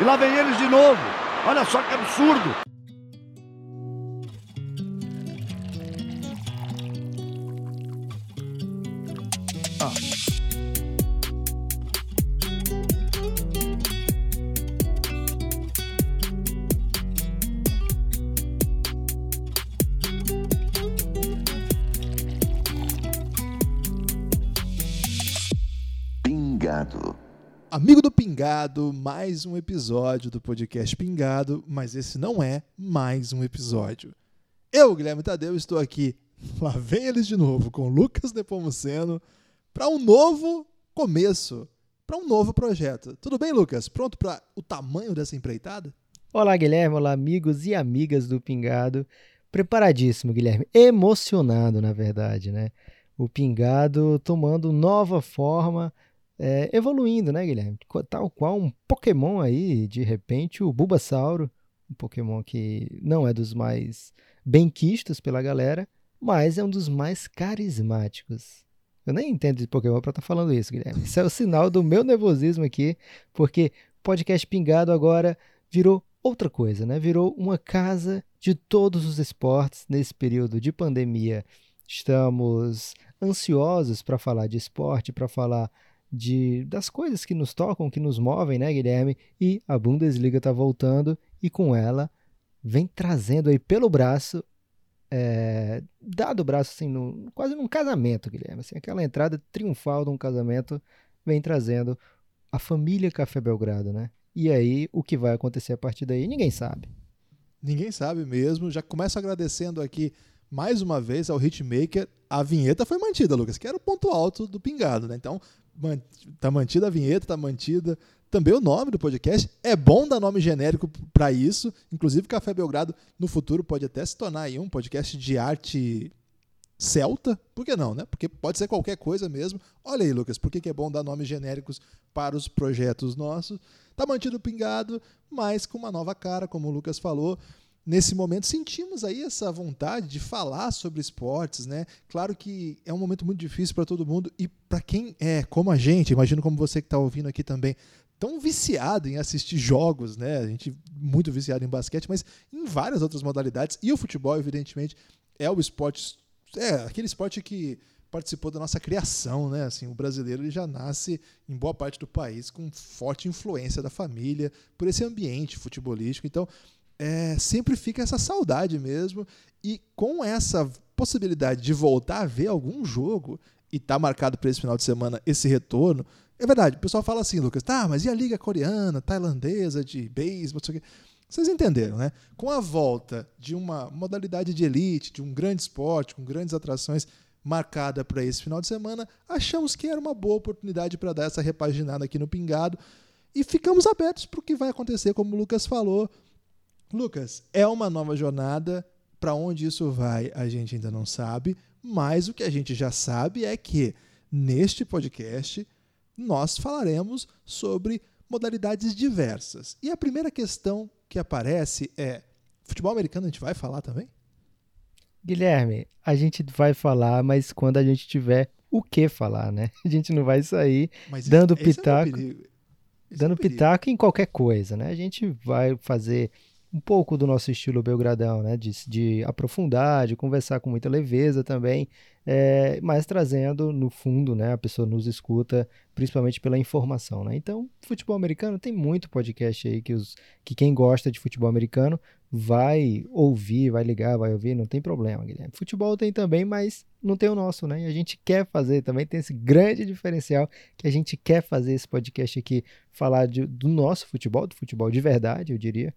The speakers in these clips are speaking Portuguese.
E lá vem eles de novo. Olha só que absurdo. Pingado, mais um episódio do podcast Pingado, mas esse não é mais um episódio. Eu, Guilherme Tadeu, estou aqui, lá vem eles de novo, com Lucas Nepomuceno, para um novo começo, para um novo projeto. Tudo bem, Lucas? Pronto para o tamanho dessa empreitada? Olá, Guilherme, olá, amigos e amigas do Pingado. Preparadíssimo, Guilherme. Emocionado, na verdade, né? O Pingado tomando nova forma é, evoluindo, né, Guilherme? Tal qual um Pokémon aí, de repente, o Bulbasauro, um Pokémon que não é dos mais benquistos pela galera, mas é um dos mais carismáticos. Eu nem entendo de Pokémon para estar tá falando isso, Guilherme. Isso é o sinal do meu nervosismo aqui, porque podcast Pingado agora virou outra coisa, né? Virou uma casa de todos os esportes nesse período de pandemia. Estamos ansiosos para falar de esporte, para falar de das coisas que nos tocam, que nos movem, né, Guilherme? E a Bundesliga está voltando e com ela vem trazendo aí pelo braço, é, dado o braço assim, no, quase num casamento, Guilherme. Assim, aquela entrada triunfal de um casamento vem trazendo a família Café Belgrado, né? E aí, o que vai acontecer a partir daí, ninguém sabe. Ninguém sabe mesmo. Já começo agradecendo aqui mais uma vez ao Hitmaker. A vinheta foi mantida, Lucas, que era o ponto alto do pingado, né? Então, tá mantida a vinheta, tá mantida também o nome do podcast. É bom dar nome genérico para isso. Inclusive, Café Belgrado no futuro pode até se tornar um podcast de arte celta. Por que não, né? Porque pode ser qualquer coisa mesmo. Olha aí, Lucas, por que, que é bom dar nomes genéricos para os projetos nossos? Tá mantido pingado, mas com uma nova cara, como o Lucas falou nesse momento sentimos aí essa vontade de falar sobre esportes, né? Claro que é um momento muito difícil para todo mundo e para quem é como a gente, imagino como você que está ouvindo aqui também, tão viciado em assistir jogos, né? A gente muito viciado em basquete, mas em várias outras modalidades e o futebol, evidentemente, é o esporte, é aquele esporte que participou da nossa criação, né? Assim, o brasileiro ele já nasce em boa parte do país com forte influência da família por esse ambiente futebolístico. Então, é, sempre fica essa saudade mesmo. E com essa possibilidade de voltar a ver algum jogo, e tá marcado para esse final de semana esse retorno, é verdade, o pessoal fala assim, Lucas, tá, mas e a liga coreana, tailandesa, de beisebol, não sei o quê. Vocês entenderam, né? Com a volta de uma modalidade de elite, de um grande esporte, com grandes atrações marcada para esse final de semana, achamos que era uma boa oportunidade para dar essa repaginada aqui no Pingado e ficamos abertos para o que vai acontecer, como o Lucas falou. Lucas, é uma nova jornada. Para onde isso vai, a gente ainda não sabe, mas o que a gente já sabe é que neste podcast nós falaremos sobre modalidades diversas. E a primeira questão que aparece é: futebol americano a gente vai falar também? Guilherme, a gente vai falar, mas quando a gente tiver o que falar, né? A gente não vai sair mas dando esse, pitaco, esse é dando é pitaco em qualquer coisa, né? A gente vai fazer um pouco do nosso estilo Belgradão, né? De, de aprofundar, de conversar com muita leveza também, é, mas trazendo no fundo, né? A pessoa nos escuta principalmente pela informação, né? Então, futebol americano tem muito podcast aí que, os, que quem gosta de futebol americano vai ouvir, vai ligar, vai ouvir, não tem problema, Guilherme. Futebol tem também, mas não tem o nosso, né? E a gente quer fazer também, tem esse grande diferencial que a gente quer fazer esse podcast aqui, falar de, do nosso futebol, do futebol de verdade, eu diria.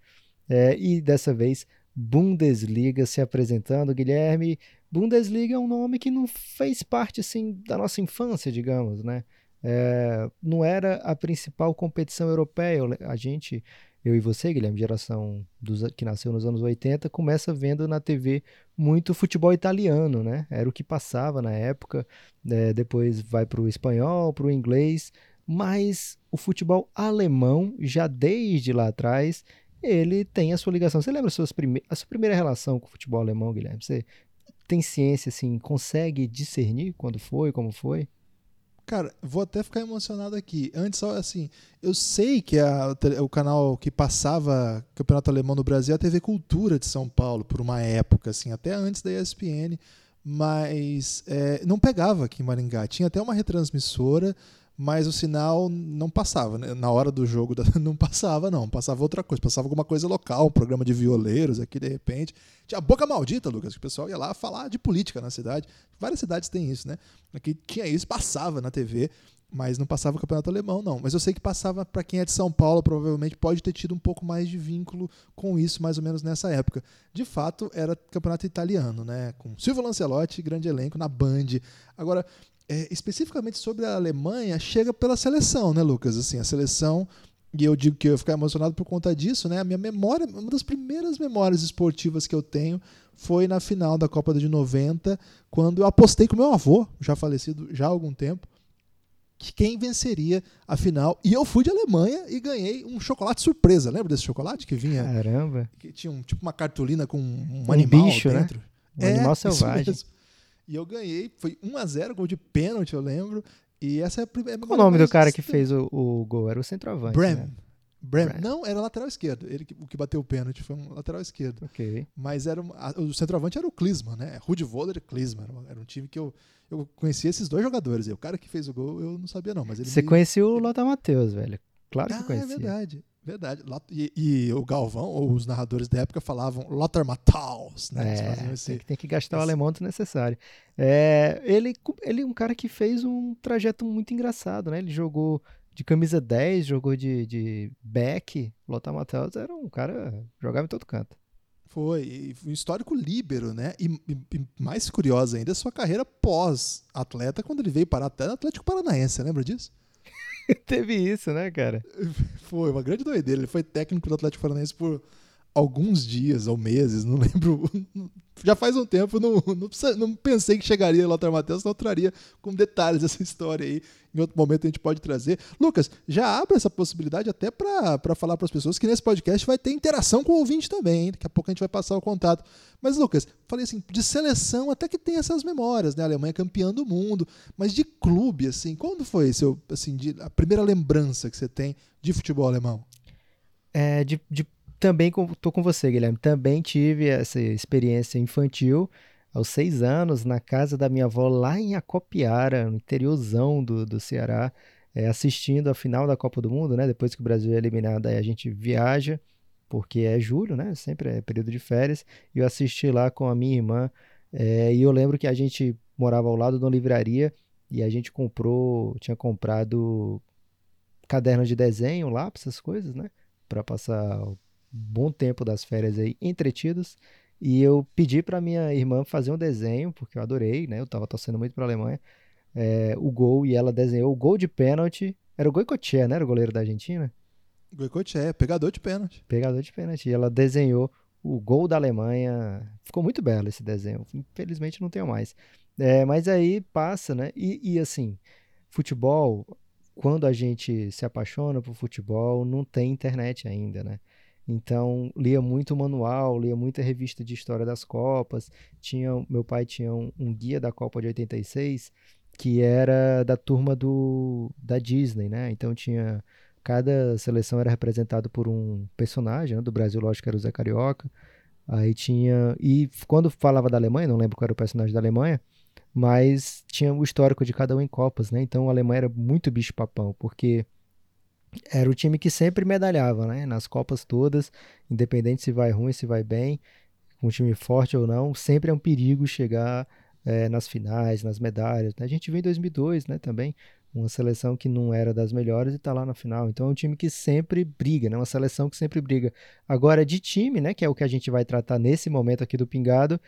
É, e dessa vez, Bundesliga se apresentando. Guilherme, Bundesliga é um nome que não fez parte assim da nossa infância, digamos, né? É, não era a principal competição europeia. A gente, eu e você, Guilherme, geração dos, que nasceu nos anos 80, começa vendo na TV muito futebol italiano, né? Era o que passava na época. É, depois vai para o espanhol, para o inglês. Mas o futebol alemão, já desde lá atrás, ele tem a sua ligação. Você lembra a sua, prime a sua primeira relação com o futebol alemão, Guilherme? Você tem ciência, assim, consegue discernir quando foi, como foi? Cara, vou até ficar emocionado aqui. Antes, assim, eu sei que a, o canal que passava Campeonato Alemão no Brasil é a TV Cultura de São Paulo, por uma época, assim, até antes da ESPN, mas é, não pegava aqui em Maringá. Tinha até uma retransmissora, mas o sinal não passava. Né? Na hora do jogo não passava, não. Passava outra coisa. Passava alguma coisa local, um programa de violeiros aqui, de repente. Tinha a boca maldita, Lucas, que o pessoal ia lá falar de política na cidade. Várias cidades têm isso, né? Aqui tinha isso, passava na TV, mas não passava o campeonato alemão, não. Mas eu sei que passava para quem é de São Paulo, provavelmente pode ter tido um pouco mais de vínculo com isso, mais ou menos nessa época. De fato, era campeonato italiano, né? Com Silvio Lancelotti, grande elenco, na Band. Agora, é, especificamente sobre a Alemanha, chega pela seleção, né, Lucas? Assim, a seleção, e eu digo que eu ia ficar emocionado por conta disso, né? A minha memória, uma das primeiras memórias esportivas que eu tenho foi na final da Copa de 90, quando eu apostei com meu avô, já falecido já há algum tempo, que quem venceria a final. E eu fui de Alemanha e ganhei um chocolate surpresa. Lembra desse chocolate que vinha? Caramba! Que tinha um, tipo uma cartolina com um, um animal bicho, né? dentro. Né? Um é, animal selvagem. E eu ganhei, foi 1 a 0 gol de pênalti, eu lembro. E essa é a primeira. Qual o nome do cara que fez o, o gol? Era o centroavante. Brem. Né? Brem. Não, era lateral esquerdo. Ele o que bateu o pênalti foi um lateral esquerdo. Ok. Mas era a, o centroavante era o Klinsmann, né? Rudi Voller e Klinsmann. Era um time que eu, eu conhecia esses dois jogadores. E o cara que fez o gol eu não sabia, não. Mas ele Você me... conhecia o Lothar Matheus, velho. Claro que ah, conhecia. É verdade. Verdade. E, e, o Galvão, ou os narradores da época, falavam Lothar Matthaus. Né? É, esse, tem, que, tem, que, gastar esse... o alemão necessário. É, ele, ele é um cara que fez um trajeto muito engraçado, né? Ele jogou de camisa 10, jogou de, de back. Lothar Matthaus era um cara jogava em todo canto. Foi, e um histórico líbero, né? E, e, e, mais curiosa ainda, sua carreira pós-atleta, quando ele veio parar até no Atlético Paranaense, lembra disso? Teve isso, né, cara? Foi uma grande doideira. Ele foi técnico do Atlético Paranaense por alguns dias ou meses, não lembro. Já faz um tempo, não, não, não pensei que chegaria lá Matheus, não traria com detalhes essa história aí. Em outro momento a gente pode trazer. Lucas, já abre essa possibilidade até para falar para as pessoas que nesse podcast vai ter interação com o ouvinte também. Hein? Daqui a pouco a gente vai passar o contato. Mas, Lucas, falei assim, de seleção até que tem essas memórias, né? A Alemanha campeã do mundo, mas de clube, assim, quando foi seu, assim, de, a primeira lembrança que você tem de futebol alemão? É, de, de também estou com você, Guilherme. Também tive essa experiência infantil aos seis anos na casa da minha avó lá em Acopiara, no interiorzão do, do Ceará, é, assistindo a final da Copa do Mundo, né? Depois que o Brasil é eliminado, aí a gente viaja, porque é julho, né? Sempre é período de férias. E eu assisti lá com a minha irmã. É, e eu lembro que a gente morava ao lado de uma livraria e a gente comprou, tinha comprado caderno de desenho, lápis, essas coisas, né? Para passar bom tempo das férias aí entretidos. E eu pedi para minha irmã fazer um desenho, porque eu adorei, né? Eu tava torcendo muito para a Alemanha. É, o gol e ela desenhou o gol de pênalti. Era o Goicoechea, né? Era o goleiro da Argentina? Goicoechea, pegador de pênalti. Pegador de pênalti. E ela desenhou o gol da Alemanha. Ficou muito belo esse desenho. Infelizmente não tenho mais. É, mas aí passa, né? E, e assim, futebol, quando a gente se apaixona por futebol, não tem internet ainda, né? Então, lia muito manual, lia muita revista de história das Copas. Tinha, meu pai tinha um, um, guia da Copa de 86 que era da turma do da Disney, né? Então tinha cada seleção era representado por um personagem, né? do Brasil, lógico, era o Zé Carioca. Aí tinha e quando falava da Alemanha, não lembro qual era o personagem da Alemanha, mas tinha o histórico de cada um em Copas, né? Então a Alemanha era muito bicho-papão, porque era o time que sempre medalhava, né? Nas Copas todas, independente se vai ruim, se vai bem, um time forte ou não, sempre é um perigo chegar é, nas finais, nas medalhas. Né? A gente viu em 2002, né? Também uma seleção que não era das melhores e está lá na final. Então é um time que sempre briga, né? Uma seleção que sempre briga. Agora de time, né? Que é o que a gente vai tratar nesse momento aqui do Pingado.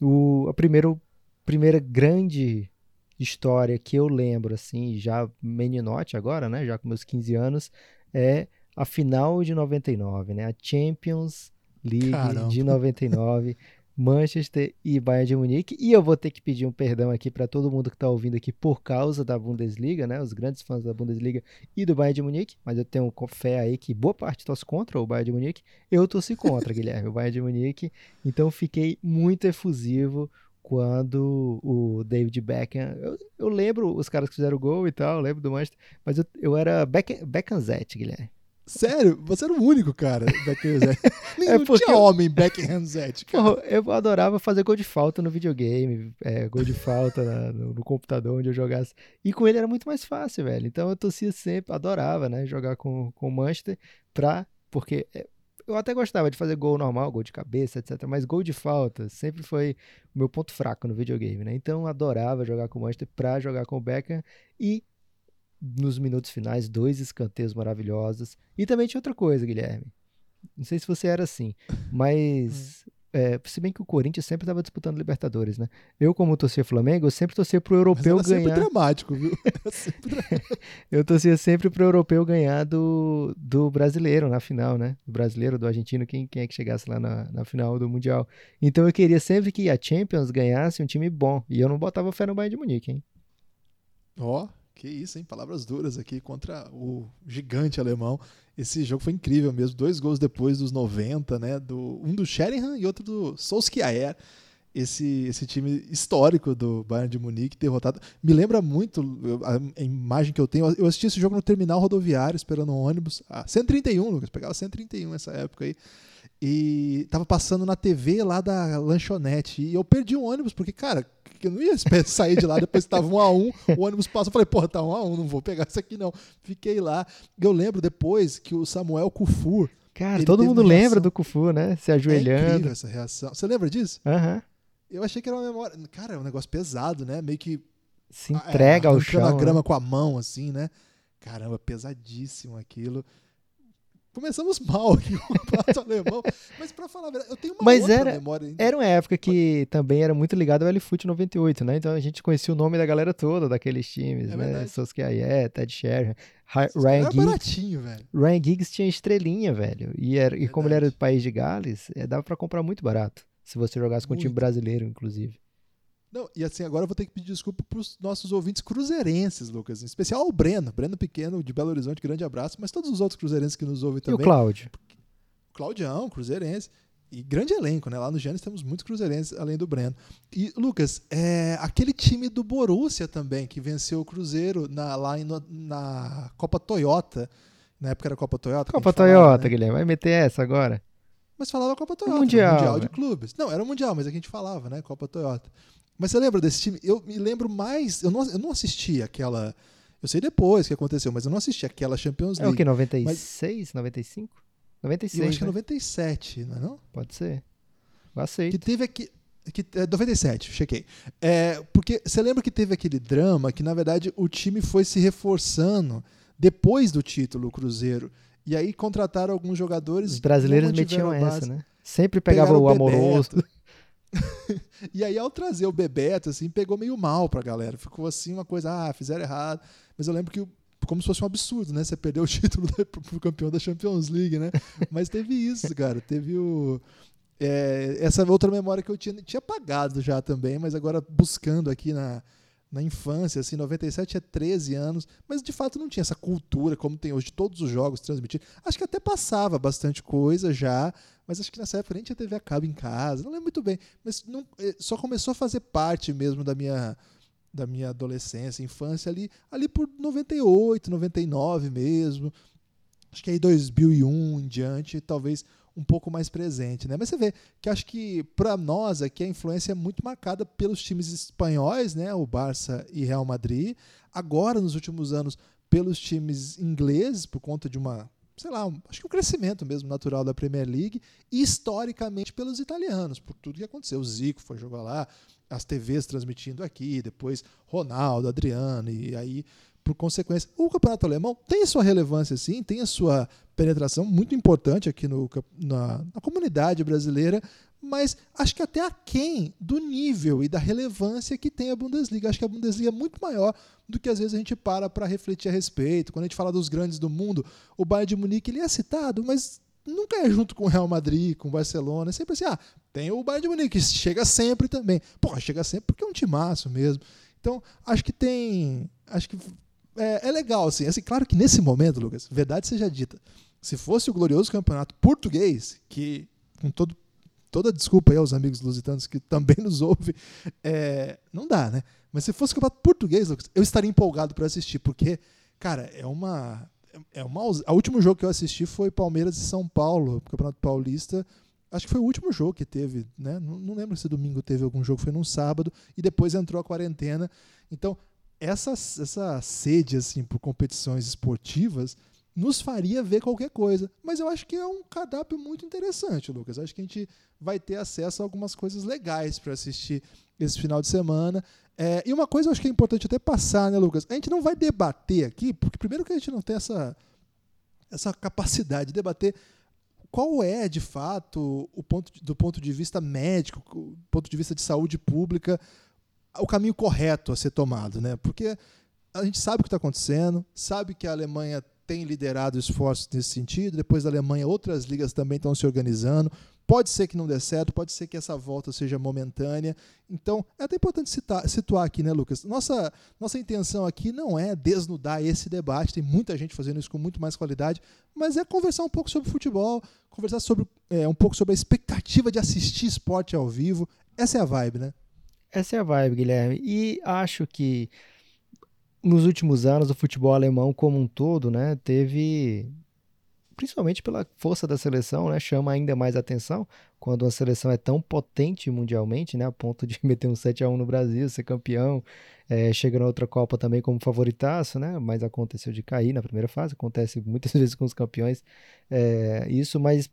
O a primeiro, primeira grande história que eu lembro, assim, já meninote agora, né? Já com meus 15 anos, é a final de 99, né? A Champions League Caramba. de 99. Manchester e Bayern de Munique. E eu vou ter que pedir um perdão aqui para todo mundo que está ouvindo aqui por causa da Bundesliga, né? Os grandes fãs da Bundesliga e do Bayern de Munique. Mas eu tenho fé aí que boa parte torce contra o Bayern de Munique. Eu torci contra, Guilherme, o Bayern de Munique. Então fiquei muito efusivo quando o David Beckham. Eu, eu lembro os caras que fizeram gol e tal, eu lembro do Manchester, mas eu, eu era Beckham, Beckhamzete, Guilherme. Sério? Você era o único, cara, Beckham Zete. é não tinha homem Beckham Zete, cara. eu adorava fazer gol de falta no videogame, é, gol de falta na, no, no, computador onde eu jogasse. E com ele era muito mais fácil, velho. Então eu torcia sempre, adorava, né, jogar com, com o Manchester pra... Porque é, eu até gostava de fazer gol normal, gol de cabeça, etc. Mas gol de falta sempre foi o meu ponto fraco no videogame, né? Então eu adorava jogar com o Manchester pra jogar com o Beckham e nos minutos finais, dois escanteios maravilhosos. E também tinha outra coisa, Guilherme. Não sei se você era assim, mas hum. É, se bem que o Corinthians sempre estava disputando Libertadores, né? Eu, como torcia Flamengo, eu sempre torcia pro europeu Mas era ganhar. Sempre dramático, viu? Sempre dramático. eu torcia sempre pro europeu ganhar do, do brasileiro na final, né? Do brasileiro, do argentino, quem, quem é que chegasse lá na, na final do Mundial. Então eu queria sempre que a Champions ganhasse um time bom. E eu não botava fé no Bayern de Munique, hein? Ó, oh, que isso, hein? Palavras duras aqui contra o gigante alemão. Esse jogo foi incrível mesmo. Dois gols depois dos 90, né? Do, um do Sheringham e outro do Solskjaer. Esse, esse time histórico do Bayern de Munique derrotado. Me lembra muito a, a, imagem que eu tenho. Eu assisti esse jogo no terminal rodoviário, esperando um ônibus. Ah, 131, Lucas. Pegava 131 nessa época aí. E tava passando na TV lá da lanchonete. E eu perdi um ônibus, porque, cara, que eu não ia sair de lá, depois estava um a um, o ônibus passa, eu falei, porra, tá um a um, não vou pegar isso aqui não. Fiquei lá. Eu lembro depois que o Samuel Kufur. Cara, todo mundo lembra do Kufu, né? Se ajoelhando. É essa reação. Você lembra disso? Aham. Uhum. Eu achei que era uma memória. Cara, é um negócio pesado, né? Meio que. Se entrega é, ao chão. a grama né? com a mão, assim, né? Caramba, pesadíssimo aquilo começamos mal aqui com o prato alemão. Mas para falar a verdade, eu tenho uma Mas outra era, memória. Era uma época que também era muito ligado ao LFoot 98, né? Então a gente conhecia o nome da galera toda daqueles times, é né? Soskiaie, Ted Sheringham, Ryan Giggs. baratinho, velho. Ryan Giggs tinha estrelinha, velho. E, era, e como ele era do país de Gales, é, dava para comprar muito barato. Se você jogasse com um time brasileiro, inclusive. Não, e assim, agora eu vou ter que pedir desculpa para os nossos ouvintes cruzeirenses, Lucas. Em especial o Breno. Breno Pequeno, de Belo Horizonte, grande abraço. Mas todos os outros cruzeirenses que nos ouvem também. E o Cláudio? O Claudião, cruzeirense. E grande elenco, né? Lá no Gênesis temos muitos cruzeirenses, além do Breno. E, Lucas, é, aquele time do Borussia também, que venceu o Cruzeiro na, lá no, na Copa Toyota. Na época era Copa Toyota. Copa Toyota, falava, né? Guilherme. Vai meter essa agora? Mas falava Copa Toyota. O mundial. mundial de clubes. Não, era o Mundial, mas é que a gente falava, né? Copa Toyota. Mas você lembra desse time? Eu me lembro mais. Eu não, eu não assisti aquela. Eu sei depois que aconteceu, mas eu não assisti aquela Champions League. É o que? 96? Mas... 95? 96. Eu acho né? que é 97, não é não? Pode ser. Eu aceito. Que teve aqui. Que, é 97, chequei. É, porque você lembra que teve aquele drama que, na verdade, o time foi se reforçando depois do título, o Cruzeiro. E aí contrataram alguns jogadores. Os brasileiros metiam essa, né? Sempre pegava o amoroso. e aí, ao trazer o Bebeto, assim, pegou meio mal pra galera. Ficou assim uma coisa, ah, fizeram errado. Mas eu lembro que como se fosse um absurdo, né? Você perdeu o título da, pro campeão da Champions League, né? Mas teve isso, cara. Teve o. É, essa outra memória que eu tinha, tinha apagado já também, mas agora buscando aqui na, na infância, assim, 97 é 13 anos, mas de fato não tinha essa cultura como tem hoje, todos os jogos transmitidos. Acho que até passava bastante coisa já, mas acho que nessa época nem tinha TV a cabo em casa, não lembro muito bem, mas não, eh, só começou a fazer parte mesmo da minha da minha adolescência, infância ali, ali por 98, 99 mesmo. Acho que aí 2001 em diante, talvez um pouco mais presente, né? Mas você vê que acho que para nós aqui a influência é muito marcada pelos times espanhóis, né? O Barça e Real Madrid. Agora nos últimos anos pelos times ingleses por conta de uma sei lá, acho que o crescimento mesmo natural da Premier League historicamente pelos italianos, por tudo que aconteceu. O Zico foi jogar lá, as TVs transmitindo aqui, depois Ronaldo, Adriano, e aí, por consequência, o campeonato alemão tem sua relevância, sim, tem a sua penetração muito importante aqui no, na, na comunidade brasileira, mas acho que até aquém do nível e da relevância que tem a Bundesliga. Acho que a Bundesliga é muito maior do que às vezes a gente para para refletir a respeito. Quando a gente fala dos grandes do mundo, o Bayern de Munique ele é citado, mas nunca é junto com o Real Madrid, com o Barcelona. É sempre assim, ah, tem o Bayern de Munique, que chega sempre também. Pô, chega sempre porque é um timaço mesmo. Então, acho que tem. Acho que é, é legal, assim. assim. Claro que nesse momento, Lucas, verdade seja dita, se fosse o glorioso campeonato português, que com todo toda desculpa aí aos amigos lusitanos que também nos ouvem, é, não dá, né? Mas se fosse campeonato português, Lucas, eu estaria empolgado para assistir, porque, cara, é uma. É uma. O último jogo que eu assisti foi Palmeiras e São Paulo, Campeonato Paulista. Acho que foi o último jogo que teve, né? Não, não lembro se domingo teve algum jogo, foi num sábado, e depois entrou a quarentena. Então, essa, essa sede assim por competições esportivas nos faria ver qualquer coisa. Mas eu acho que é um cardápio muito interessante, Lucas. Acho que a gente vai ter acesso a algumas coisas legais para assistir esse final de semana. É, e uma coisa eu acho que é importante até passar, né, Lucas? A gente não vai debater aqui, porque primeiro que a gente não tem essa, essa capacidade de debater qual é, de fato, o ponto, do ponto de vista médico, do ponto de vista de saúde pública, o caminho correto a ser tomado, né? Porque a gente sabe o que está acontecendo, sabe que a Alemanha tem liderado esforços nesse sentido, depois da Alemanha outras ligas também estão se organizando. Pode ser que não dê certo, pode ser que essa volta seja momentânea. Então, é até importante citar, situar aqui, né, Lucas? Nossa, nossa intenção aqui não é desnudar esse debate, tem muita gente fazendo isso com muito mais qualidade, mas é conversar um pouco sobre futebol, conversar sobre, é, um pouco sobre a expectativa de assistir esporte ao vivo. Essa é a vibe, né? Essa é a vibe, Guilherme. E acho que nos últimos anos o futebol alemão como um todo, né, teve principalmente pela força da seleção, né, chama ainda mais atenção quando uma seleção é tão potente mundialmente, né, a ponto de meter um 7 a 1 no Brasil, ser campeão, é, chega na outra Copa também como favoritaço, né, mas aconteceu de cair na primeira fase, acontece muitas vezes com os campeões, é, isso, mas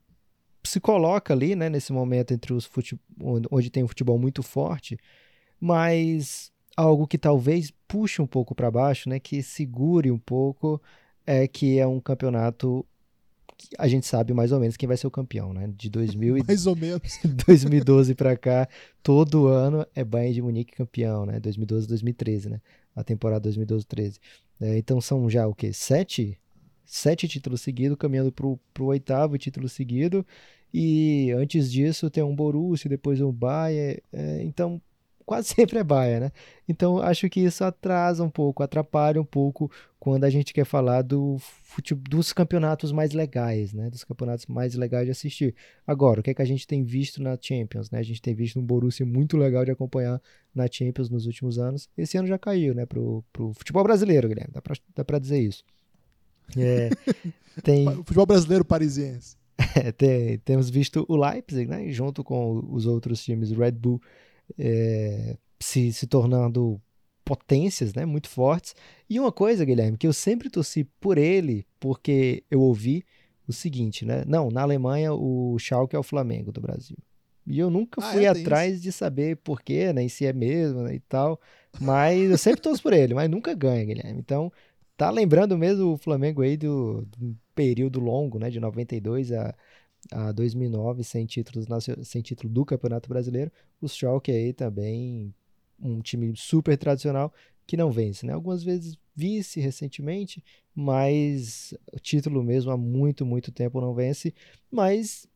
se coloca ali, né, nesse momento entre os futebol, onde tem um futebol muito forte, mas algo que talvez puxe um pouco para baixo, né, que segure um pouco, é que é um campeonato que a gente sabe mais ou menos quem vai ser o campeão, né? De 2000 mais ou menos 2012 para cá, todo ano é Bayern de Munique campeão, né? 2012, 2013, né? A temporada 2012-13. É, então são já o quê? Sete, sete títulos seguidos, caminhando pro, pro oitavo título seguido. E antes disso tem um Borussia, depois um Bayern. É, então quase sempre é baia, né? Então acho que isso atrasa um pouco, atrapalha um pouco quando a gente quer falar do dos campeonatos mais legais, né? Dos campeonatos mais legais de assistir. Agora, o que é que a gente tem visto na Champions, né? A gente tem visto um Borussia muito legal de acompanhar na Champions nos últimos anos. Esse ano já caiu, né? Pro, pro futebol brasileiro, Guilherme, dá pra, dá pra dizer isso. É, tem... futebol brasileiro parisiense. É, tem, temos visto o Leipzig, né? Junto com os outros times, Red Bull é, se, se tornando potências né, muito fortes. E uma coisa, Guilherme, que eu sempre torci por ele, porque eu ouvi o seguinte, né? Não, na Alemanha o Schalke é o Flamengo do Brasil. E eu nunca ah, fui é, atrás de saber porquê, né, se é mesmo né, e tal. Mas eu sempre torço por ele, mas nunca ganha, Guilherme. Então, tá lembrando mesmo o Flamengo aí do, do período longo, né, de 92 a a 2009 sem títulos sem título do Campeonato Brasileiro. O Schalke aí também um time super tradicional que não vence, né? Algumas vezes vice recentemente, mas o título mesmo há muito, muito tempo não vence. Mas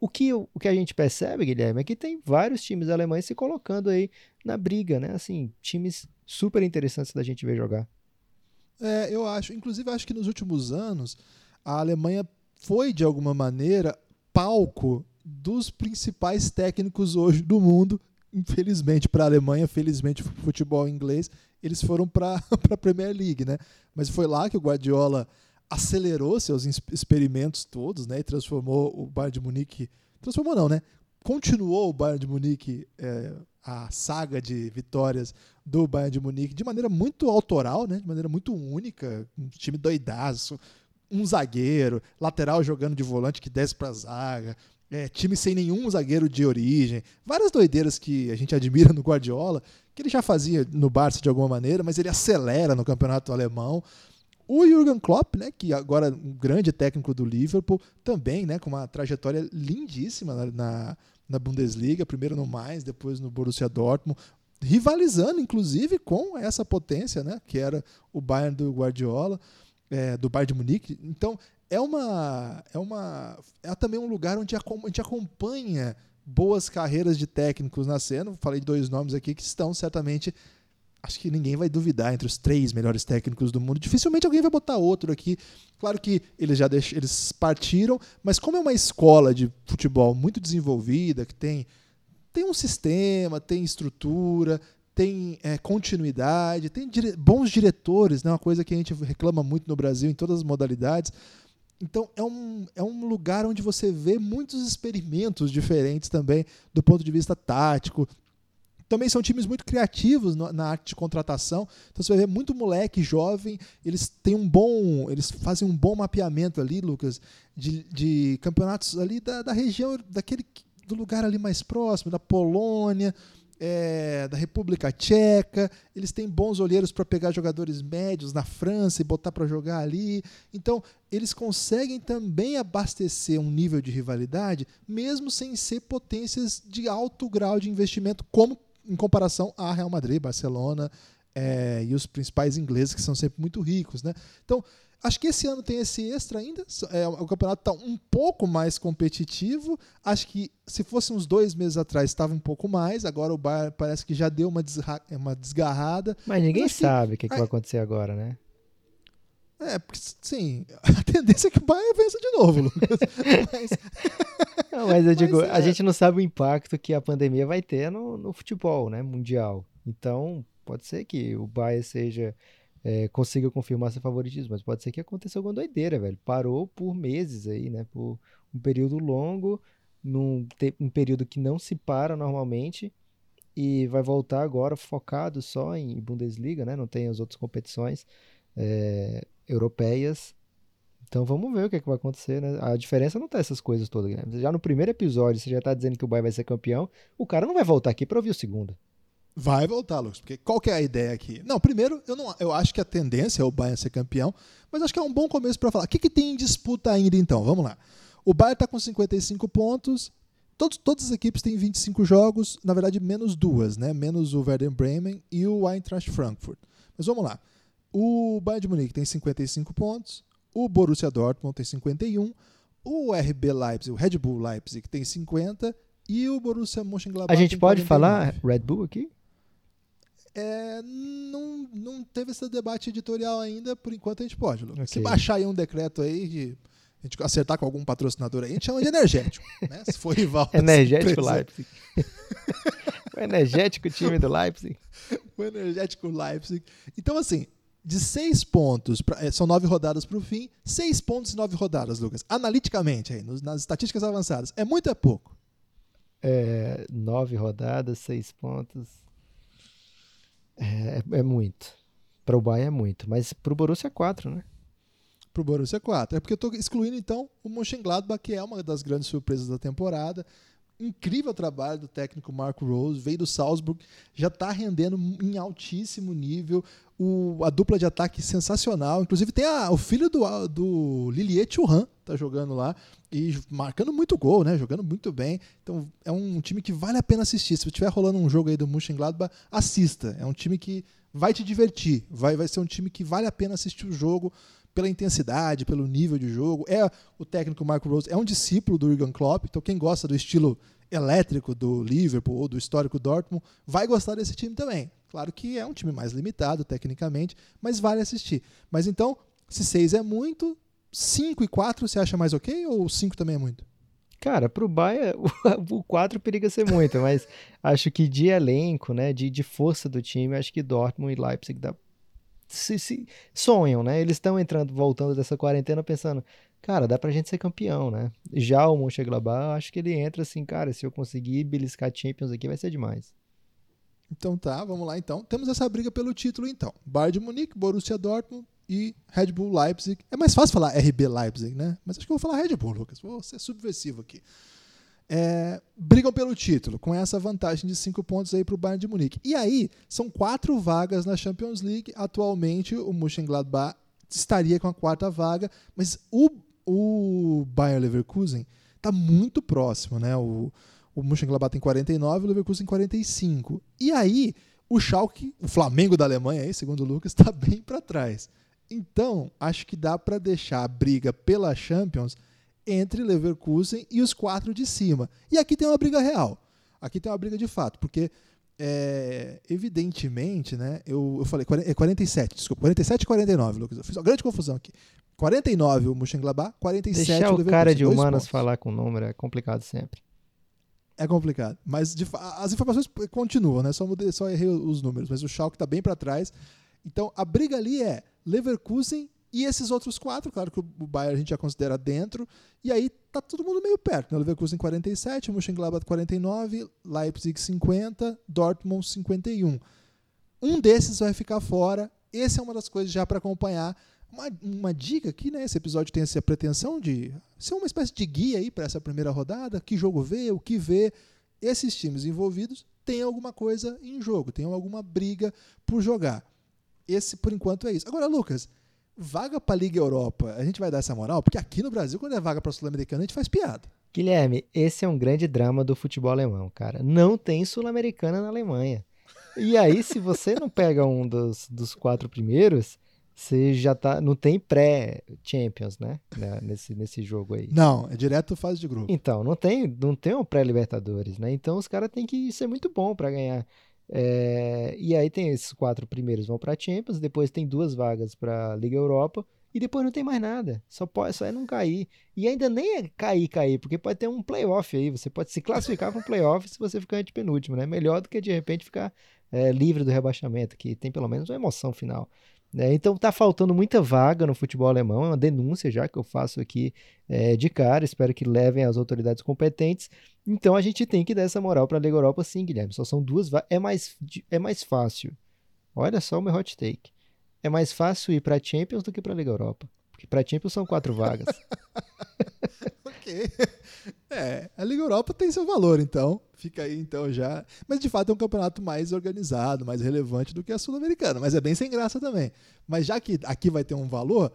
o que, o que a gente percebe, Guilherme, é que tem vários times alemães se colocando aí na briga, né? Assim, times super interessantes da gente ver jogar. É, eu acho, inclusive acho que nos últimos anos a Alemanha foi de alguma maneira palco dos principais técnicos hoje do mundo. Infelizmente para a Alemanha, felizmente para o futebol inglês, eles foram para a Premier League, né? Mas foi lá que o Guardiola acelerou seus experimentos todos, né? E transformou o Bayern de Munique, transformou não, né? Continuou o Bayern de Munique é, a saga de vitórias do Bayern de Munique de maneira muito autoral, né? De maneira muito única, um time doidaço, um zagueiro, lateral jogando de volante que desce para zaga, é, time sem nenhum zagueiro de origem, várias doideiras que a gente admira no Guardiola, que ele já fazia no Barça de alguma maneira, mas ele acelera no campeonato alemão. O Jürgen Klopp, né, que agora é um grande técnico do Liverpool, também né, com uma trajetória lindíssima na, na, na Bundesliga, primeiro no Mainz, depois no Borussia Dortmund, rivalizando inclusive com essa potência, né, que era o Bayern do Guardiola é, do Bayern de Munique. Então, é uma é uma é também um lugar onde a gente acompanha boas carreiras de técnicos nascendo. Falei dois nomes aqui que estão certamente acho que ninguém vai duvidar entre os três melhores técnicos do mundo. Dificilmente alguém vai botar outro aqui. Claro que eles já eles partiram, mas como é uma escola de futebol muito desenvolvida, que tem, tem um sistema, tem estrutura, tem é, continuidade, tem dire... bons diretores, né? uma coisa que a gente reclama muito no Brasil em todas as modalidades. Então é um, é um lugar onde você vê muitos experimentos diferentes também do ponto de vista tático, também são times muito criativos na arte de contratação. Então você vai ver muito moleque jovem, eles têm um bom, eles fazem um bom mapeamento ali, Lucas, de, de campeonatos ali da, da região, daquele do lugar ali mais próximo, da Polônia, é, da República Tcheca, eles têm bons olheiros para pegar jogadores médios na França e botar para jogar ali. Então, eles conseguem também abastecer um nível de rivalidade, mesmo sem ser potências de alto grau de investimento, como em comparação a Real Madrid, Barcelona é, e os principais ingleses, que são sempre muito ricos. Né? Então, acho que esse ano tem esse extra ainda. É, o campeonato está um pouco mais competitivo. Acho que se fosse uns dois meses atrás estava um pouco mais. Agora o Bayern parece que já deu uma, uma desgarrada. Mas ninguém Mas sabe o que, que, vai acontecer agora, né? É, porque, sim, a tendência é que o Bayern vença de novo, Lucas. mas... Não, mas eu digo, mas, é... a gente não sabe o impacto que a pandemia vai ter no, no futebol, né, mundial. Então, pode ser que o Bayern seja é, consiga confirmar seu favoritismo, mas pode ser que aconteça alguma doideira, velho. Parou por meses aí, né, por um período longo, num um período que não se para normalmente e vai voltar agora focado só em Bundesliga, né? Não tem as outras competições. É, europeias. Então vamos ver o que, é que vai acontecer, né? A diferença não tá essas coisas todas, Guilherme. Já no primeiro episódio, você já tá dizendo que o Bayern vai ser campeão, o cara não vai voltar aqui para ouvir o segundo. Vai voltar, Lucas, porque qual que é a ideia aqui? Não, primeiro, eu, não, eu acho que a tendência é o Bayern ser campeão, mas acho que é um bom começo para falar. O que, que tem em disputa ainda então? Vamos lá. O Bayern está com 55 pontos, todos, todas as equipes têm 25 jogos, na verdade menos duas, né? Menos o Werder Bremen e o Eintracht Frankfurt. Mas vamos lá. O Bayern de Munique tem 55 pontos, o Borussia Dortmund tem 51, o RB Leipzig, o Red Bull Leipzig tem 50 e o Borussia Mönchengladbach A gente pode 49. falar Red Bull aqui? É, não, não teve esse debate editorial ainda, por enquanto a gente pode. Okay. Se baixar aí um decreto aí de a gente acertar com algum patrocinador aí, a gente chama de energético, né? Se for rival. energético Leipzig. o energético time do Leipzig. o energético Leipzig. Então, assim, de seis pontos, pra, é, são nove rodadas para o fim, seis pontos e nove rodadas, Lucas. Analiticamente, aí, nos, nas estatísticas avançadas, é muito ou é pouco? É, nove rodadas, seis pontos. É, é muito. Para o Bayern é muito, mas para o Borussia é quatro, né? Para o Borussia é quatro. É porque eu estou excluindo, então, o Mönchengladbach, que é uma das grandes surpresas da temporada incrível trabalho do técnico Marco Rose, veio do Salzburg, já está rendendo em altíssimo nível. O, a dupla de ataque sensacional. Inclusive tem a, o filho do, do Lilie Churran, tá jogando lá e marcando muito gol, né? Jogando muito bem. Então é um time que vale a pena assistir. Se estiver rolando um jogo aí do Mönchengladbach, assista. É um time que vai te divertir. Vai, vai ser um time que vale a pena assistir o jogo pela intensidade, pelo nível de jogo. É o técnico Marco Rose, é um discípulo do Jurgen Klopp, então quem gosta do estilo elétrico do Liverpool ou do histórico Dortmund vai gostar desse time também. Claro que é um time mais limitado tecnicamente, mas vale assistir. Mas então, se 6 é muito, 5 e 4 você acha mais ok ou 5 também é muito? Cara, pro Bayern, o 4 periga ser muito, mas acho que de elenco, né, de, de força do time, acho que Dortmund e Leipzig dá se, se sonham, né? Eles estão entrando, voltando dessa quarentena pensando, cara, dá pra gente ser campeão, né? Já o Mönchengladbach, acho que ele entra assim, cara, se eu conseguir beliscar Champions aqui vai ser demais. Então tá, vamos lá então. Temos essa briga pelo título então. Bayern de Munique, Borussia Dortmund e Red Bull Leipzig. É mais fácil falar RB Leipzig, né? Mas acho que eu vou falar Red Bull, Lucas. Vou ser subversivo aqui é, brigam pelo título, com essa vantagem de cinco pontos aí para o Bayern de Munique. E aí, são quatro vagas na Champions League. Atualmente, o Mönchengladbach estaria com a quarta vaga, mas o, o Bayern Leverkusen está muito próximo, né? O, o Mönchengladbach tem 49, o Leverkusen 45. E aí, o Schalke, o Flamengo da Alemanha, aí, segundo o Lucas, está bem para trás. Então, acho que dá para deixar a briga pela Champions entre Leverkusen e os quatro de cima. E aqui tem uma briga real. Aqui tem uma briga de fato, porque é, evidentemente, né? Eu, eu falei é 47, desculpa, 47 e 49, Lucas. Eu fiz uma grande confusão aqui. 49 o Mönchengladbach, 47 Deixar o Leverkusen. o cara de humanas falar com o número é complicado sempre. É complicado. Mas de, as informações continuam, né? Só, mudei, só errei os números, mas o Schalke está bem para trás. Então a briga ali é Leverkusen e esses outros quatro, claro que o Bayern a gente já considera dentro, e aí tá todo mundo meio perto, né? Leverkusen 47, Mönchengladbach 49, Leipzig 50, Dortmund 51. Um desses vai ficar fora. Essa é uma das coisas já para acompanhar. Uma, uma dica aqui, né? Esse episódio tem essa pretensão de ser uma espécie de guia aí para essa primeira rodada, que jogo ver, o que ver. Esses times envolvidos têm alguma coisa em jogo, têm alguma briga por jogar. Esse, por enquanto, é isso. Agora, Lucas, vaga para a Liga Europa, a gente vai dar essa moral? Porque aqui no Brasil, quando é vaga para Sul-Americana, a gente faz piada. Guilherme, esse é um grande drama do futebol alemão, cara. Não tem Sul-Americana na Alemanha. E aí, se você não pega um dos, dos quatro primeiros, você já tá. Não tem pré-Champions, né? né? Nesse, nesse jogo aí. Não, é direto fase de grupo. Então, não tem, não tem um pré-Libertadores, né? Então os caras têm que ser muito bom para ganhar é, e aí tem esses quatro primeiros vão para Champions, depois tem duas vagas para Liga Europa e depois não tem mais nada. Só pode, só é não cair. E ainda nem é cair, cair, porque pode ter um playoff aí. Você pode se classificar para um playoff se você ficar antepenúltimo, né? Melhor do que de repente ficar é, livre do rebaixamento, que tem pelo menos uma emoção final. É, então tá faltando muita vaga no futebol alemão, é uma denúncia já que eu faço aqui é, de cara, espero que levem as autoridades competentes. Então a gente tem que dar essa moral para a Liga Europa sim, Guilherme. Só são duas vagas, é mais, é mais fácil. Olha só o meu hot take. É mais fácil ir para Champions do que para a Liga Europa. Porque para Champions são quatro vagas. É, a Liga Europa tem seu valor, então. Fica aí, então, já. Mas de fato é um campeonato mais organizado, mais relevante do que a Sul-Americana. Mas é bem sem graça também. Mas já que aqui vai ter um valor,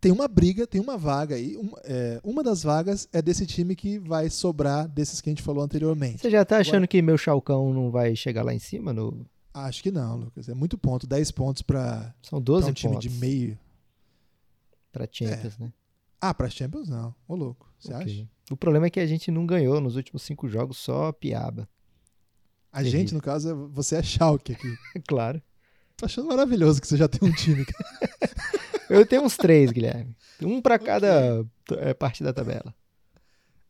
tem uma briga, tem uma vaga aí. Uma, é, uma das vagas é desse time que vai sobrar desses que a gente falou anteriormente. Você já tá achando Agora, que meu Chalcão não vai chegar lá em cima? No... Acho que não, Lucas. É muito ponto. 10 pontos para São 12 um time de meio. Para Champions, é. né? Ah, para Champions não. Ô louco, você okay. acha? O problema é que a gente não ganhou nos últimos cinco jogos, só piaba. A Terrível. gente, no caso, é, você é Schalke aqui. claro. Tô achando maravilhoso que você já tem um time. Eu tenho uns três, Guilherme. Um para cada okay. É, parte da tabela.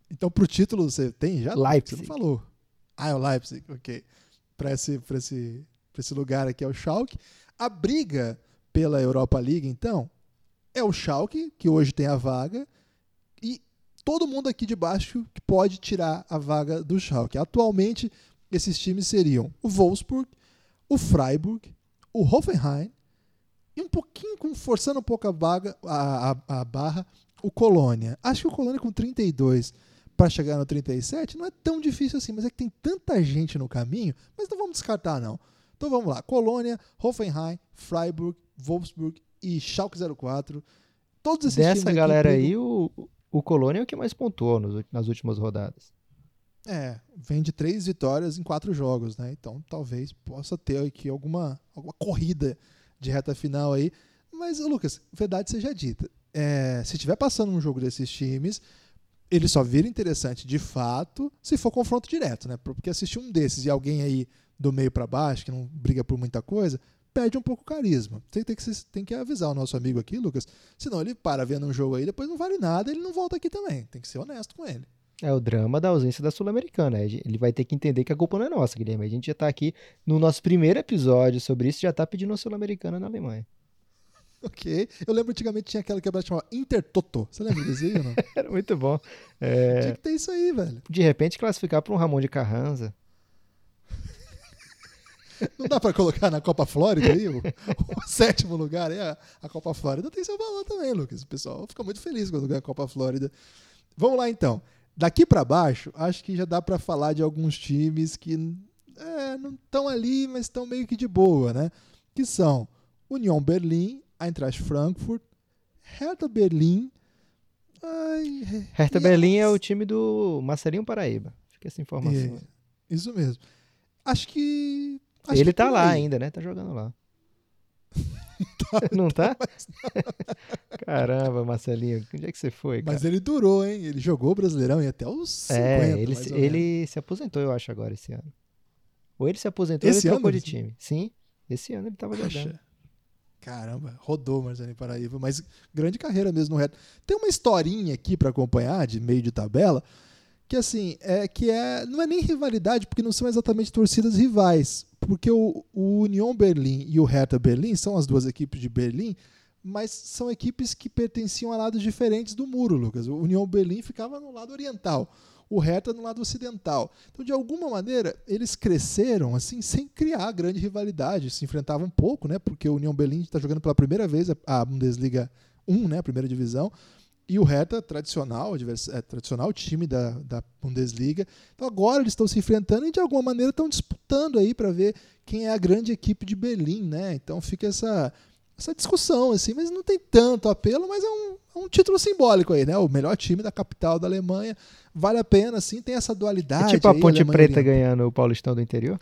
Então, pro título, você tem já? Leipzig. Você não falou. Ah, é o Leipzig, ok. Para esse, pra esse, pra esse lugar aqui é o Schalke. A briga pela Europa League, então, é o Schalke, que hoje tem a vaga, e todo mundo aqui de baixo que pode tirar a vaga do Schalke. Atualmente, esses times seriam o Wolfsburg, o Freiburg, o Hoffenheim e um pouquinho, forçando um pouco a, vaga, a, a, a barra, o Colônia. Acho que o Colônia com 32 para chegar no 37 não é tão difícil assim, mas é que tem tanta gente no caminho, mas não vamos descartar não. Então vamos lá, Colônia, Hoffenheim, Freiburg, Wolfsburg e Schalke 04. Todos esses Dessa galera aí, o, o Colônia é o que mais pontuou nos, nas últimas rodadas. É, vem de três vitórias em quatro jogos, né? Então talvez possa ter aqui alguma, alguma corrida de reta final aí. Mas, Lucas, verdade seja dita. É, se estiver passando um jogo desses times, ele só vira interessante de fato se for confronto direto, né? Porque assistir um desses e alguém aí do meio para baixo, que não briga por muita coisa, perde um pouco o carisma. Tem, tem, que, tem que avisar o nosso amigo aqui, Lucas. Senão ele para vendo um jogo aí, depois não vale nada, ele não volta aqui também. Tem que ser honesto com ele. É o drama da ausência da Sul-Americana. Ele vai ter que entender que a culpa não é nossa, Guilherme. A gente já está aqui no nosso primeiro episódio sobre isso, já está pedindo a Sul-Americana na Alemanha. Ok. Eu lembro antigamente tinha aquela que chamava Intertoto. Você lembra desse aí ou não? Era muito bom. É... Tinha que ter isso aí, velho. De repente classificar para um Ramon de Carranza. Não dá para colocar na Copa Flórida aí, o, o sétimo lugar aí, a, a, Copa Flórida tem seu valor também, Lucas. O pessoal fica muito feliz quando ganha a Copa Flórida. Vamos lá então. Daqui para baixo, acho que já dá para falar de alguns times que é, não estão ali, mas estão meio que de boa, né? Que são União Berlim, Eintracht Frankfurt, Hertha Berlim. Ai, Hertha Berlim é o time do Marcelinho Paraíba. Fica essa informação. É, isso mesmo. Acho que Acho Ele tá lá aí. ainda, né? Tá jogando lá. tá, não tá? Caramba, Marcelinho, onde é que você foi? Cara? Mas ele durou, hein? Ele jogou o Brasileirão e até os 50. É, ele, se, ele se aposentou, eu acho, agora esse ano. Ou ele se aposentou esse ou ele trocou de time. Sim, esse ano ele estava jogando. Caramba, rodou Marcelinho Paraíba, mas grande carreira mesmo no reto. Tem uma historinha aqui para acompanhar, de meio de tabela, que assim, é que é, não é nem rivalidade, porque não são exatamente torcidas rivais, porque o, o Union Berlim e o Hertha Berlim são as duas equipes de Berlim, mas são equipes que pertenciam a lados diferentes do muro, Lucas. O Union Berlim ficava no lado oriental o Hertha no lado ocidental. Então, de alguma maneira, eles cresceram assim sem criar grande rivalidade, se enfrentavam um pouco, né? Porque o União Berlim está jogando pela primeira vez a Bundesliga 1, né? A primeira divisão. E o Hertha, tradicional, é, tradicional time da, da Bundesliga. Então agora eles estão se enfrentando e de alguma maneira estão disputando aí para ver quem é a grande equipe de Berlim, né? Então fica essa, essa discussão, assim, mas não tem tanto apelo, mas é um, é um título simbólico aí, né? O melhor time da capital da Alemanha. Vale a pena, assim, tem essa dualidade. É tipo a Ponte Preta ganhando o Paulistão do interior?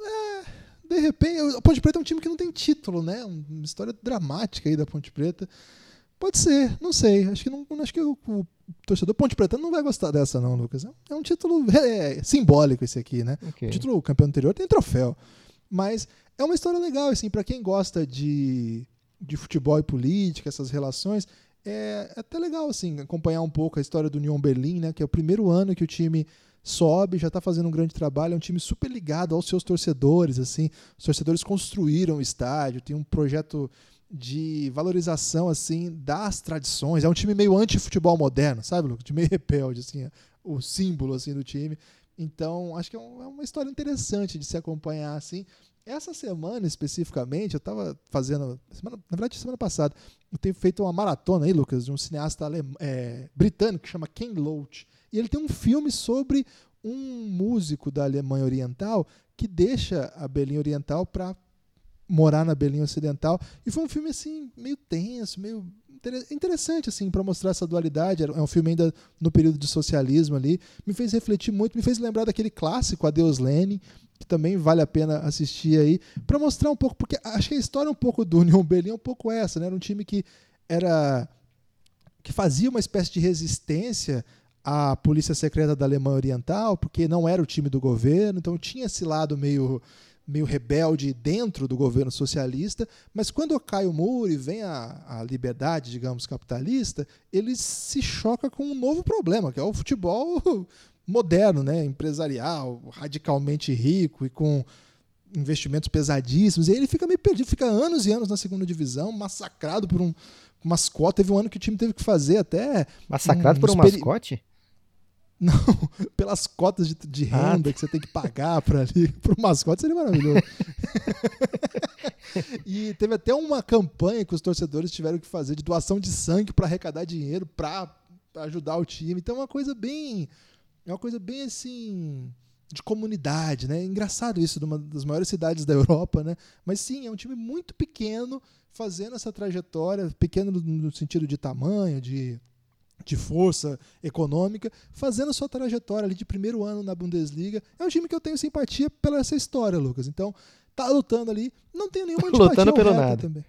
É, de repente, a Ponte Preta é um time que não tem título, né? Uma história dramática aí da Ponte Preta. Pode ser, não sei. Acho que, não, acho que o, o torcedor Ponte Preta não vai gostar dessa, não, Lucas. É um título é, simbólico esse aqui, né? Okay. O título campeão anterior tem troféu. Mas é uma história legal, assim, para quem gosta de de futebol e política, essas relações, é, é até legal assim acompanhar um pouco a história do Union Berlim, né, que é o primeiro ano que o time sobe, já está fazendo um grande trabalho, é um time super ligado aos seus torcedores, assim, os torcedores construíram o estádio, tem um projeto de valorização assim das tradições, é um time meio anti-futebol moderno, sabe, Lucas? De meio rebelde, assim, o símbolo assim do time. Então, acho que é, é uma história interessante de se acompanhar assim. Essa semana especificamente, eu estava fazendo. Semana, na verdade, semana passada, eu tenho feito uma maratona aí, Lucas, de um cineasta é, britânico que chama Ken Loach. E ele tem um filme sobre um músico da Alemanha Oriental que deixa a Berlim Oriental para morar na Berlim Ocidental. E foi um filme assim, meio tenso, meio interessante assim para mostrar essa dualidade. É um filme ainda no período de socialismo ali. Me fez refletir muito, me fez lembrar daquele clássico Adeus Lenin, que também vale a pena assistir aí, para mostrar um pouco, porque acho que a história um pouco do Union Berlin é um pouco essa, né? Era um time que era que fazia uma espécie de resistência à polícia secreta da Alemanha Oriental, porque não era o time do governo, então tinha esse lado meio meio rebelde dentro do governo socialista, mas quando cai o muro e vem a, a liberdade, digamos, capitalista, ele se choca com um novo problema, que é o futebol moderno, né, empresarial, radicalmente rico e com investimentos pesadíssimos. E ele fica meio perdido, fica anos e anos na segunda divisão, massacrado por um mascote. Teve um ano que o time teve que fazer até. Massacrado um, por um mascote? Não, pelas cotas de, de ah, renda ah, que você tem que pagar para ali. Para o mascote seria maravilhoso. e teve até uma campanha que os torcedores tiveram que fazer de doação de sangue para arrecadar dinheiro para ajudar o time. Então é uma coisa bem é uma coisa bem assim de comunidade, né? É engraçado isso de uma das maiores cidades da Europa, né? Mas sim, é um time muito pequeno fazendo essa trajetória, pequeno no sentido de tamanho, de, de força econômica, fazendo sua trajetória ali de primeiro ano na Bundesliga. É um time que eu tenho simpatia pela essa história, Lucas. Então, tá lutando ali, não tenho nenhuma antipatia lutando pelo nada. também.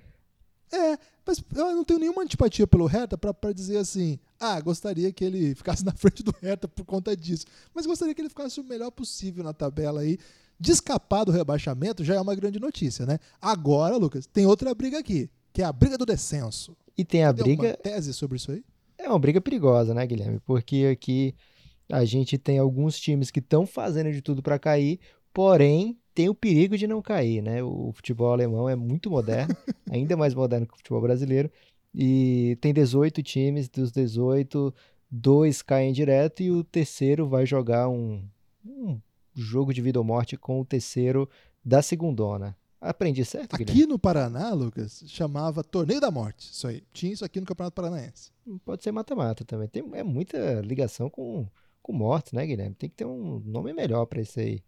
É, mas eu não tenho nenhuma antipatia pelo Hertha para dizer assim, ah, gostaria que ele ficasse na frente do Hertha por conta disso. Mas gostaria que ele ficasse o melhor possível na tabela aí. De escapar do rebaixamento já é uma grande notícia, né? Agora, Lucas, tem outra briga aqui, que é a briga do descenso. E tem a Você briga. Tem uma tese sobre isso aí? É uma briga perigosa, né, Guilherme? Porque aqui a gente tem alguns times que estão fazendo de tudo para cair, porém tem o perigo de não cair, né? O futebol alemão é muito moderno, ainda mais moderno que o futebol brasileiro, e tem 18 times, dos 18, dois caem direto e o terceiro vai jogar um, um jogo de vida ou morte com o terceiro da segundona. Aprendi certo, Aqui Guilherme? no Paraná, Lucas, chamava Torneio da Morte. Isso aí. Tinha isso aqui no Campeonato Paranaense. Pode ser mata-mata também. Tem, é muita ligação com, com morte, né, Guilherme? Tem que ter um nome melhor para isso aí.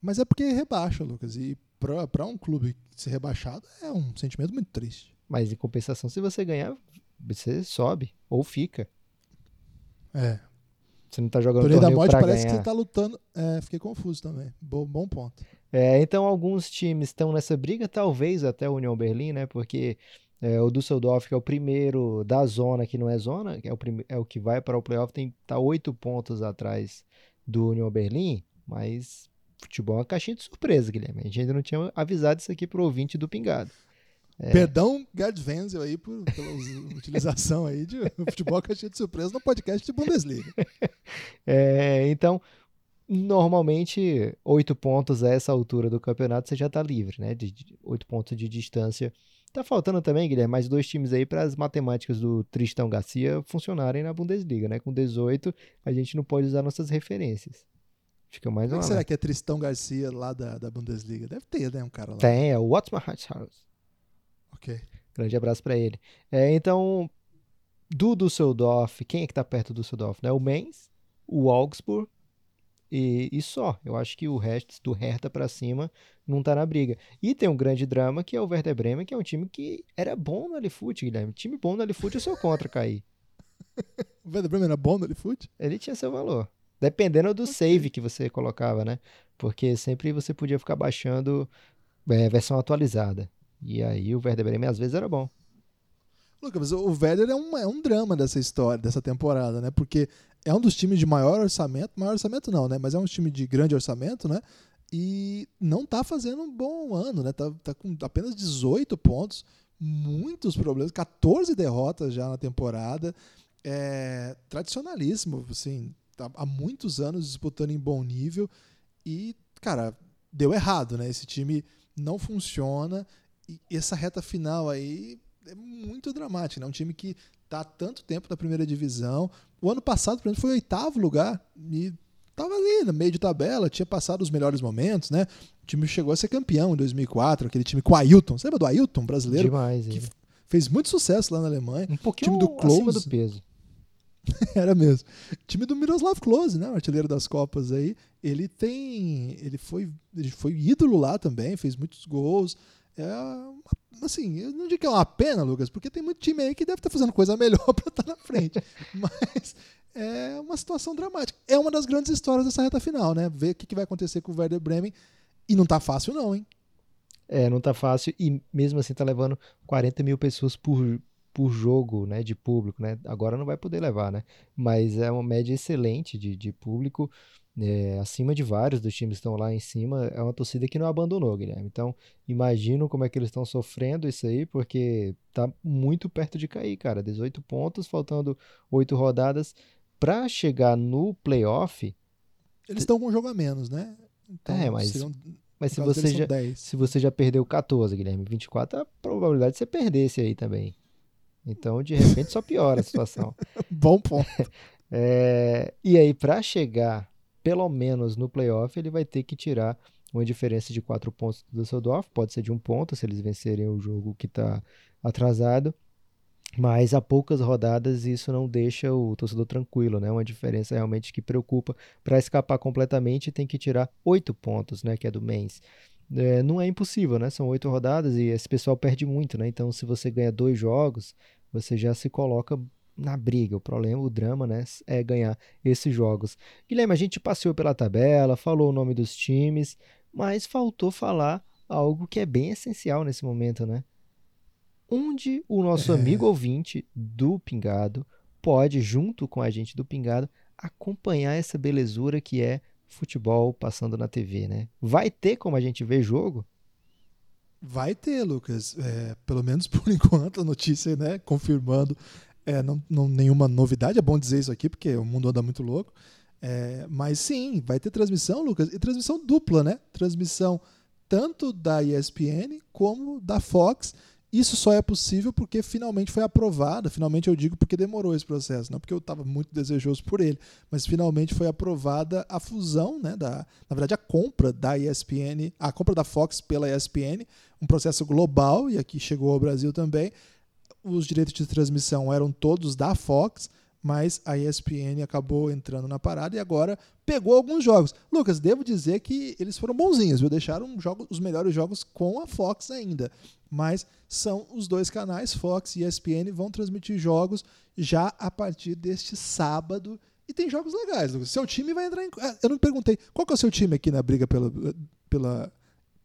Mas é porque rebaixa, Lucas. E para um clube ser rebaixado é um sentimento muito triste. Mas em compensação, se você ganhar, você sobe ou fica. É. Você não tá jogando Torneio da Morte parece ganhar. que você tá lutando. É, fiquei confuso também. Bom, bom ponto. É, então alguns times estão nessa briga, talvez até o União Berlim, né? Porque é, o Düsseldorf, que é o primeiro da zona que não é zona, é o, é o que vai para o playoff, tem tá oito pontos atrás do União Berlim, mas futebol é uma caixinha de surpresa, Guilherme. A gente ainda não tinha avisado isso aqui pro ouvinte do Pingado. É. Perdão, Gerd Wenzel, aí, por, pela utilização aí de futebol caixinha de surpresa no podcast de Bundesliga. É, então, normalmente, oito pontos a essa altura do campeonato você já está livre, né? De oito pontos de distância. Tá faltando também, Guilherme, mais dois times aí para as matemáticas do Tristão Garcia funcionarem na Bundesliga, né? Com 18, a gente não pode usar nossas referências. Fica mais uma. será que é Tristão Garcia lá da, da Bundesliga? Deve ter, né? Um cara lá. Tem, é o Watson House. Ok. Grande abraço para ele. É, então, do Düsseldorf, quem é que tá perto do Düsseldorf? Né? O Mainz, o Augsburg e, e só. Eu acho que o resto, do Hertha para cima, não tá na briga. E tem um grande drama que é o Werder Bremen, que é um time que era bom no Alifute, Guilherme. Time bom no Alifute, eu sou contra cair. o Werder Bremen era bom no Alifute? Ele tinha seu valor. Dependendo do okay. save que você colocava, né? Porque sempre você podia ficar baixando é, versão atualizada. E aí o Werder Bremen às vezes era bom. Lucas, o Werder é um, é um drama dessa história, dessa temporada, né? Porque é um dos times de maior orçamento, maior orçamento não, né? Mas é um time de grande orçamento, né? E não tá fazendo um bom ano, né? Tá, tá com apenas 18 pontos, muitos problemas, 14 derrotas já na temporada. É tradicionalíssimo, assim, tá há muitos anos disputando em bom nível e, cara, deu errado, né? Esse time não funciona e essa reta final aí é muito dramática, né? Um time que está há tanto tempo na primeira divisão. O ano passado, por exemplo, foi o oitavo lugar e estava ali no meio de tabela, tinha passado os melhores momentos, né? O time chegou a ser campeão em 2004, aquele time com o Ailton. Você lembra do Ailton, brasileiro? Demais, que fez muito sucesso lá na Alemanha. Um pouquinho time do Close. acima do peso. Era mesmo. Time do Miroslav Klose, né? O artilheiro das Copas aí. Ele tem. Ele foi, ele foi ídolo lá também, fez muitos gols. É assim, eu não digo que é uma pena, Lucas, porque tem muito time aí que deve estar fazendo coisa melhor para estar na frente. Mas é uma situação dramática. É uma das grandes histórias dessa reta final, né? Ver o que vai acontecer com o Werder Bremen. E não tá fácil, não, hein? É, não tá fácil. E mesmo assim tá levando 40 mil pessoas por, por jogo, né? De público, né? Agora não vai poder levar, né? Mas é uma média excelente de, de público é, acima de vários dos times que estão lá em cima, é uma torcida que não abandonou, Guilherme. Então, imagino como é que eles estão sofrendo isso aí, porque tá muito perto de cair, cara. 18 pontos, faltando 8 rodadas. Para chegar no playoff. Eles estão com um jogo a menos, né? Então, é, mas. Seriam, mas se você, já, se você já perdeu 14, Guilherme, 24, a probabilidade de você perder esse aí também. Então, de repente, só piora a situação. Bom ponto. É, e aí, para chegar pelo menos no playoff, ele vai ter que tirar uma diferença de quatro pontos do Düsseldorf, pode ser de um ponto se eles vencerem o jogo que está atrasado, mas há poucas rodadas isso não deixa o torcedor tranquilo, né? Uma diferença realmente que preocupa. Para escapar completamente tem que tirar oito pontos, né? Que é do Mainz. É, não é impossível, né? São oito rodadas e esse pessoal perde muito, né? Então, se você ganha dois jogos, você já se coloca na briga. O problema, o drama, né, é ganhar esses jogos. Guilherme, a gente passeou pela tabela, falou o nome dos times, mas faltou falar algo que é bem essencial nesse momento, né? Onde o nosso é. amigo ouvinte do Pingado pode, junto com a gente do Pingado, acompanhar essa belezura que é futebol passando na TV, né? Vai ter como a gente ver jogo? Vai ter, Lucas. É, pelo menos por enquanto, a notícia, né, confirmando é, não, não, nenhuma novidade, é bom dizer isso aqui, porque o mundo anda muito louco. É, mas sim, vai ter transmissão, Lucas, e transmissão dupla, né? Transmissão tanto da ESPN como da Fox. Isso só é possível porque finalmente foi aprovada. Finalmente eu digo porque demorou esse processo, não porque eu estava muito desejoso por ele, mas finalmente foi aprovada a fusão, né, da, na verdade a compra da ESPN, a compra da Fox pela ESPN, um processo global e aqui chegou ao Brasil também os direitos de transmissão eram todos da Fox, mas a ESPN acabou entrando na parada e agora pegou alguns jogos. Lucas, devo dizer que eles foram bonzinhos, viu? Deixaram jogo, os melhores jogos com a Fox ainda. Mas são os dois canais, Fox e ESPN, vão transmitir jogos já a partir deste sábado. E tem jogos legais, Lucas. Seu time vai entrar em. Ah, eu não perguntei. Qual que é o seu time aqui na briga pela, pela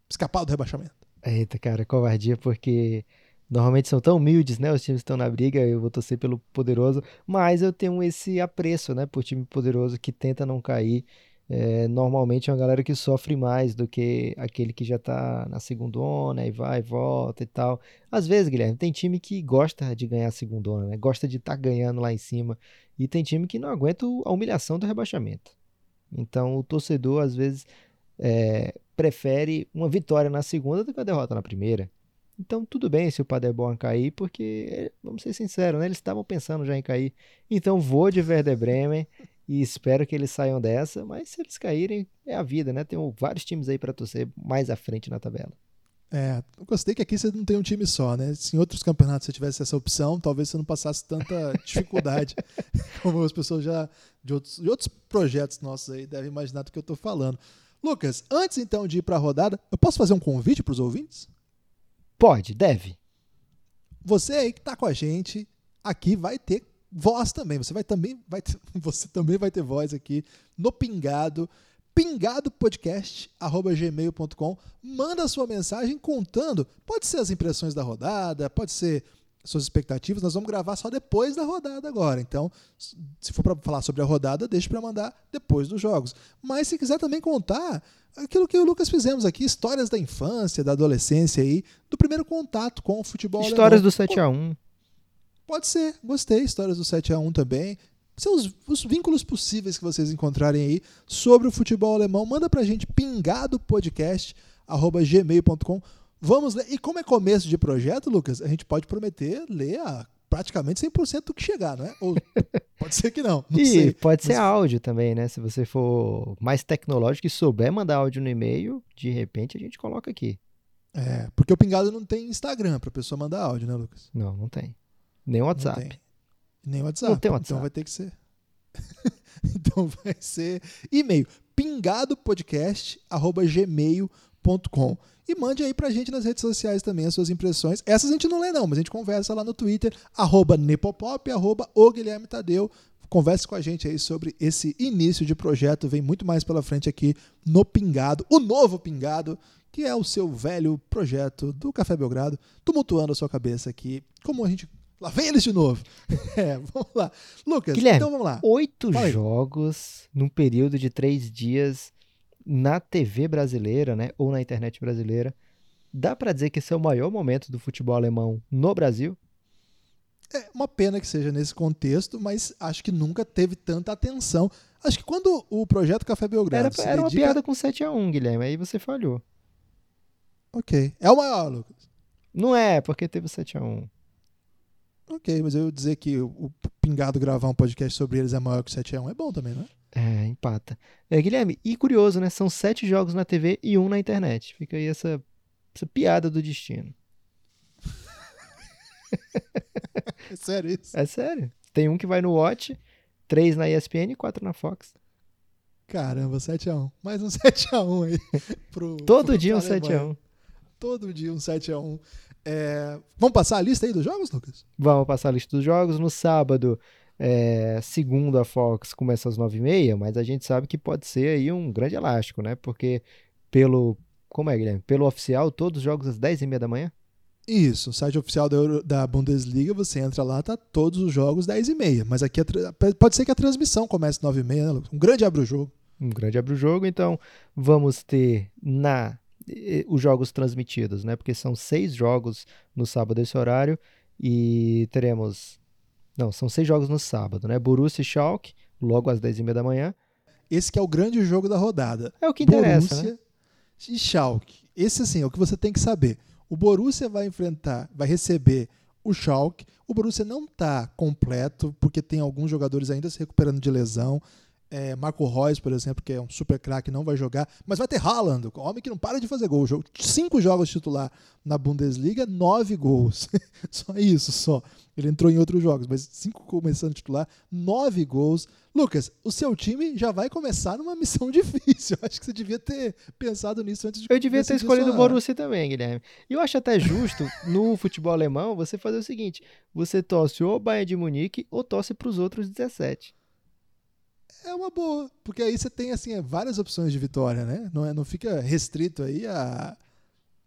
escapar do rebaixamento? Eita, cara, covardia, porque Normalmente são tão humildes, né? Os times estão na briga, eu vou torcer pelo poderoso, mas eu tenho esse apreço, né, por time poderoso que tenta não cair. é, normalmente é uma galera que sofre mais do que aquele que já está na segundona e vai, volta e tal. Às vezes, Guilherme, tem time que gosta de ganhar a segundona, né? Gosta de estar tá ganhando lá em cima. E tem time que não aguenta a humilhação do rebaixamento. Então, o torcedor, às vezes, é, prefere uma vitória na segunda do que a derrota na primeira. Então, tudo bem se o Paderborn cair, porque, vamos ser sinceros, né? eles estavam pensando já em cair. Então, vou de Werder Bremen e espero que eles saiam dessa, mas se eles caírem, é a vida, né? Tem vários times aí para torcer mais à frente na tabela. É, eu gostei que aqui você não tem um time só, né? Se em outros campeonatos você tivesse essa opção, talvez você não passasse tanta dificuldade como as pessoas já de outros, de outros projetos nossos aí devem imaginar do que eu estou falando. Lucas, antes então de ir para a rodada, eu posso fazer um convite para os ouvintes? Pode, deve. Você aí que está com a gente, aqui vai ter voz também. Você vai também vai ter, você também vai ter voz aqui no Pingado. pingadopodcast@gmail.com. Manda sua mensagem contando, pode ser as impressões da rodada, pode ser suas expectativas. Nós vamos gravar só depois da rodada agora. Então, se for para falar sobre a rodada, deixe para mandar depois dos jogos. Mas se quiser também contar aquilo que o Lucas fizemos aqui, histórias da infância, da adolescência aí, do primeiro contato com o futebol Histórias alemão. do 7 a 1. Pode ser, gostei, histórias do 7 a 1 também. São os, os, vínculos possíveis que vocês encontrarem aí sobre o futebol alemão. Manda pra gente pingadopodcast@gmail.com. Vamos ler. E como é começo de projeto, Lucas, a gente pode prometer ler a praticamente 100% do que chegar, não é? Ou pode ser que não. não e sei. pode ser Mas... áudio também, né? Se você for mais tecnológico e souber mandar áudio no e-mail, de repente a gente coloca aqui. É, porque o Pingado não tem Instagram para pessoa mandar áudio, né, Lucas? Não, não tem. Nem WhatsApp. Não tem. Nem WhatsApp. Não tem WhatsApp. Então vai ter que ser. então vai ser e-mail pingadopodcast@gmail.com e mande aí pra gente nas redes sociais também as suas impressões. Essas a gente não lê não, mas a gente conversa lá no Twitter, arroba Nepopop, arroba o Guilherme Tadeu. Converse com a gente aí sobre esse início de projeto. Vem muito mais pela frente aqui no Pingado, o novo Pingado, que é o seu velho projeto do Café Belgrado, tumultuando a sua cabeça aqui, como a gente Lá vem eles de novo. É, vamos lá. Lucas, Guilherme, então vamos lá. Oito jogos num período de três dias na TV brasileira, né? Ou na internet brasileira. Dá para dizer que esse é o maior momento do futebol alemão no Brasil? É uma pena que seja nesse contexto, mas acho que nunca teve tanta atenção. Acho que quando o projeto Café Belgrado. Era, era dedica... uma piada com 7 a 1 Guilherme, aí você falhou. Ok. É o maior, Lucas. Não é, porque teve o 7 a 1 Ok, mas eu dizer que o Pingado gravar um podcast sobre eles é maior que o 7 a 1 é bom também, não é? É, empata. É, Guilherme, e curioso, né? São sete jogos na TV e um na internet. Fica aí essa, essa piada do destino. é sério isso? É sério. Tem um que vai no Watch, três na ESPN e quatro na Fox. Caramba, 7x1. Mais um 7x1 aí. Pro, Todo pro dia um 7x1. Todo dia um 7x1. É... Vamos passar a lista aí dos jogos, Lucas? Vamos passar a lista dos jogos. No sábado, é, segundo a Fox, começa às 9h30, mas a gente sabe que pode ser aí um grande elástico, né? Porque pelo. Como é, Guilherme? Pelo oficial, todos os jogos às 10h30 da manhã? Isso, o site oficial da, Euro, da Bundesliga, você entra lá, tá todos os jogos 10 e meia. Mas aqui pode ser que a transmissão comece 9 e meia, né? Um grande abre o jogo. Um grande abre o jogo, então vamos ter na os jogos transmitidos, né? Porque são seis jogos no sábado esse horário e teremos não, são seis jogos no sábado, né? Borussia e Schalke, logo às dez e meia da manhã. Esse que é o grande jogo da rodada. É o que interessa, Borussia né? e Schalke. Esse assim é o que você tem que saber. O Borussia vai enfrentar, vai receber o Schalke. O Borussia não está completo porque tem alguns jogadores ainda se recuperando de lesão. É, Marco Reus, por exemplo, que é um super craque, não vai jogar, mas vai ter Haaland, homem que não para de fazer gol. Cinco jogos titular na Bundesliga, nove gols. só isso, só. Ele entrou em outros jogos, mas cinco começando titular, nove gols. Lucas, o seu time já vai começar numa missão difícil. Eu acho que você devia ter pensado nisso antes de Eu devia ter escolhido o Borussia também, Guilherme. E eu acho até justo, no futebol alemão, você fazer o seguinte: você torce ou Bayern de Munique ou torce para os outros 17 é uma boa, porque aí você tem assim várias opções de vitória, né? Não, é, não fica restrito aí a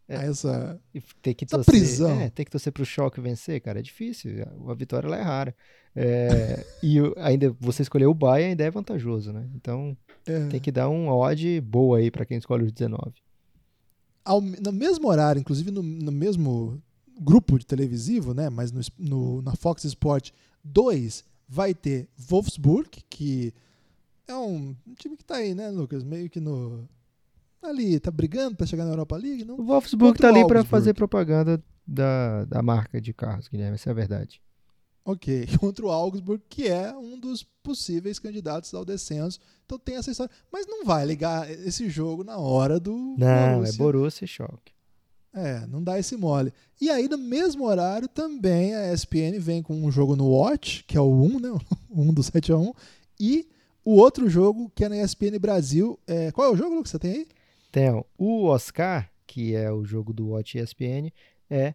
é, a essa, ter que essa torcer, prisão. É, ter que torcer pro choque vencer, cara, é difícil. A vitória lá é rara. É, e ainda você escolher o Bayern ainda é vantajoso, né? Então é. tem que dar um odd boa aí para quem escolhe os 19. Ao, no mesmo horário, inclusive no, no mesmo grupo de televisivo, né? Mas no, no, na Fox Sport 2 vai ter Wolfsburg, que é um, time que tá aí, né, Lucas? Meio que no ali, tá brigando para chegar na Europa League, não? O Wolfsburg tá ali para fazer propaganda da, da marca de carros, Guilherme, essa é a verdade. Ok, contra o Augsburg, que é um dos possíveis candidatos ao descenso. Então tem essa história. Mas não vai ligar esse jogo na hora do. Não, Borussia. é Borussia e choque. É, não dá esse mole. E aí, no mesmo horário, também a ESPN vem com um jogo no Watch, que é o 1, né? O 1 do 7 a 1 E o outro jogo, que é na ESPN Brasil. É... Qual é o jogo, Lucas? Você tem aí? Tem. O Oscar, que é o jogo do Watch ESPN, é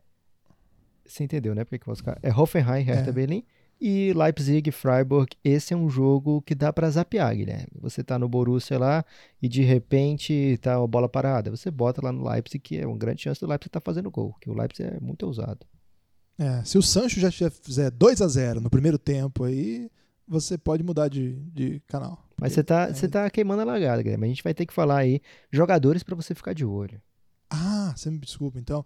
você entendeu, né? Porque que o Oscar é Hoffenheim, Hertha é. Berlim e Leipzig, Freiburg. Esse é um jogo que dá para zapear, Guilherme. Você tá no Borussia lá e de repente tá a bola parada. Você bota lá no Leipzig, que é uma grande chance do Leipzig estar tá fazendo gol, que o Leipzig é muito ousado. É, se o Sancho já fizer 2 a 0 no primeiro tempo aí, você pode mudar de, de canal. Mas você tá, é... você tá queimando a largada, Guilherme. A gente vai ter que falar aí jogadores para você ficar de olho. Ah, você me desculpa, então.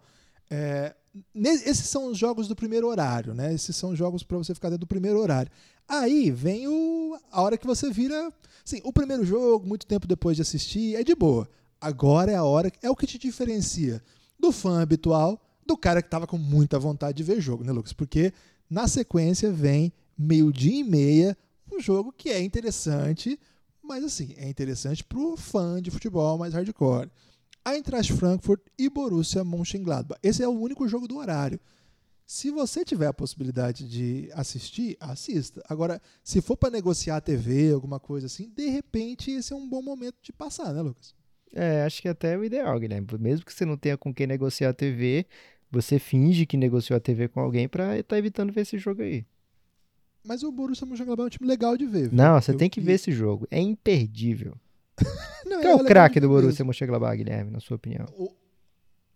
É, esses são os jogos do primeiro horário, né? Esses são os jogos para você ficar dentro do primeiro horário. Aí vem o, a hora que você vira. Sim, o primeiro jogo, muito tempo depois de assistir, é de boa. Agora é a hora. É o que te diferencia do fã habitual do cara que estava com muita vontade de ver jogo, né, Lucas? Porque na sequência vem meio-dia e meia, um jogo que é interessante, mas assim, é interessante pro fã de futebol mais hardcore. Eintracht Frankfurt e Borussia Mönchengladbach. Esse é o único jogo do horário. Se você tiver a possibilidade de assistir, assista. Agora, se for para negociar a TV, alguma coisa assim, de repente esse é um bom momento de passar, né, Lucas? É, acho que até é o ideal, Guilherme. Mesmo que você não tenha com quem negociar a TV, você finge que negociou a TV com alguém para estar tá evitando ver esse jogo aí. Mas o Borussia Mönchengladbach é um time legal de ver. Viu? Não, você Eu, tem que ver esse jogo. É imperdível. Não, Quem é, é o craque do Borussia Mönchengladbach, Guilherme, na sua opinião? O,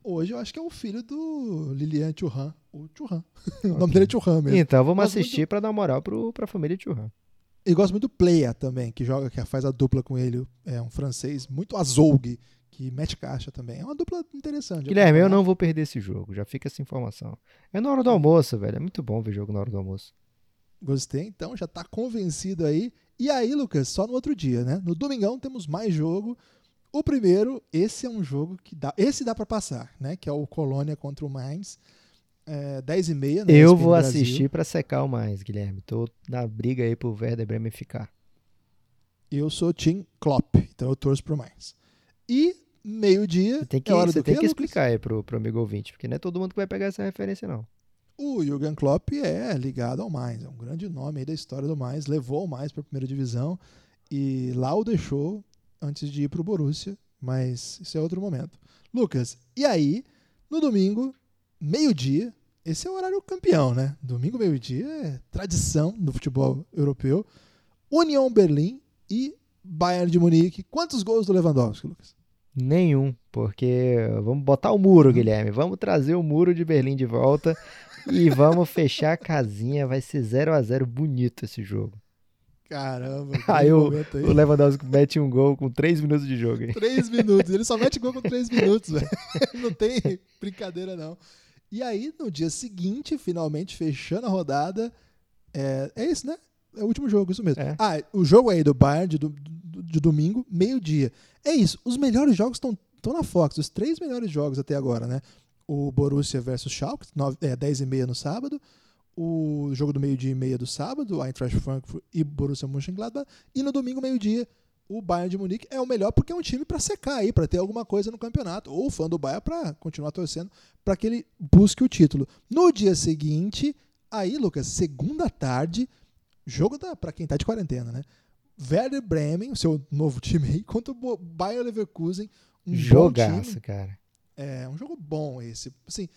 hoje eu acho que é o filho do Lilian Thuram. O Thuram. Okay. o nome dele é Thuram mesmo. Então vamos assistir muito... para dar moral pro, pra família Thuram. E gosto muito do Playa também, que joga, que faz a dupla com ele. É um francês muito azougue, que mete caixa também. É uma dupla interessante. Guilherme, eu não vou perder esse jogo, já fica essa informação. É na hora do almoço, velho. É muito bom ver jogo na hora do almoço. Gostei, então já tá convencido aí. E aí, Lucas, só no outro dia, né? No domingão temos mais jogo. O primeiro, esse é um jogo que dá. Esse dá para passar, né? Que é o Colônia contra o Mainz. É, 10 e meia. Eu vou assistir para secar o Mainz, Guilherme. Tô na briga aí pro Werder Bremen ficar. Eu sou Tim Klopp, então eu torço pro Mainz. E meio-dia. Tem que, é hora você tem que explicar aí pro, pro amigo ouvinte, porque não é todo mundo que vai pegar essa referência, não. O Jürgen Klopp é ligado ao Mainz, é um grande nome da história do Mainz, levou o Mainz para a primeira divisão e lá o deixou antes de ir para o Borussia, mas isso é outro momento. Lucas, e aí, no domingo, meio-dia, esse é o horário campeão, né? Domingo, meio-dia é tradição do futebol europeu. União Berlim e Bayern de Munique. Quantos gols do Lewandowski, Lucas? Nenhum, porque vamos botar o muro, Guilherme. Vamos trazer o muro de Berlim de volta e vamos fechar a casinha. Vai ser 0 a 0 bonito esse jogo. Caramba. aí, o, aí o Lewandowski mete um gol com 3 minutos de jogo. 3 minutos. Ele só mete gol com 3 minutos, velho. Não tem brincadeira, não. E aí, no dia seguinte, finalmente fechando a rodada. É, é isso, né? É o último jogo, isso mesmo. É. Ah, o jogo aí do Bayern de, de domingo, meio-dia. É isso. Os melhores jogos estão na Fox. Os três melhores jogos até agora, né? O Borussia versus Schalke, 9, é, 10 e meia no sábado. O jogo do meio-dia e meia do sábado, Eintracht Frankfurt e Borussia Mönchengladbach. E no domingo, meio-dia, o Bayern de Munique é o melhor porque é um time para secar aí, para ter alguma coisa no campeonato. Ou o fã do Bayern para continuar torcendo para que ele busque o título. No dia seguinte, aí, Lucas, segunda tarde, jogo para quem tá de quarentena, né? Werder Bremen, o seu novo time aí, contra o Bayer Leverkusen. Um Jogaço, cara. É um jogo bom esse. Assim,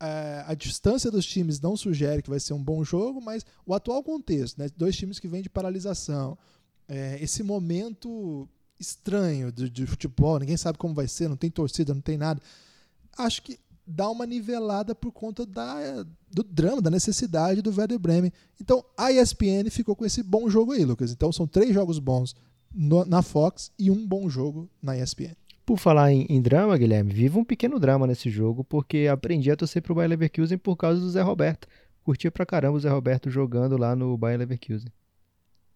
é, a distância dos times não sugere que vai ser um bom jogo, mas o atual contexto, né? Dois times que vêm de paralisação, é, esse momento estranho de, de, futebol, ninguém sabe como vai ser, não tem torcida, não tem nada. acho que dá uma nivelada por conta da, do drama, da necessidade do Werder Bremen. Então a ESPN ficou com esse bom jogo aí, Lucas. Então são três jogos bons no, na Fox e um bom jogo na ESPN. Por falar em, em, drama, Guilherme, viva um pequeno drama nesse jogo, porque aprendi a torcer pro Bayer Leverkusen por causa do Zé Roberto. Curtia pra caramba o Zé Roberto jogando lá no Bayer Leverkusen.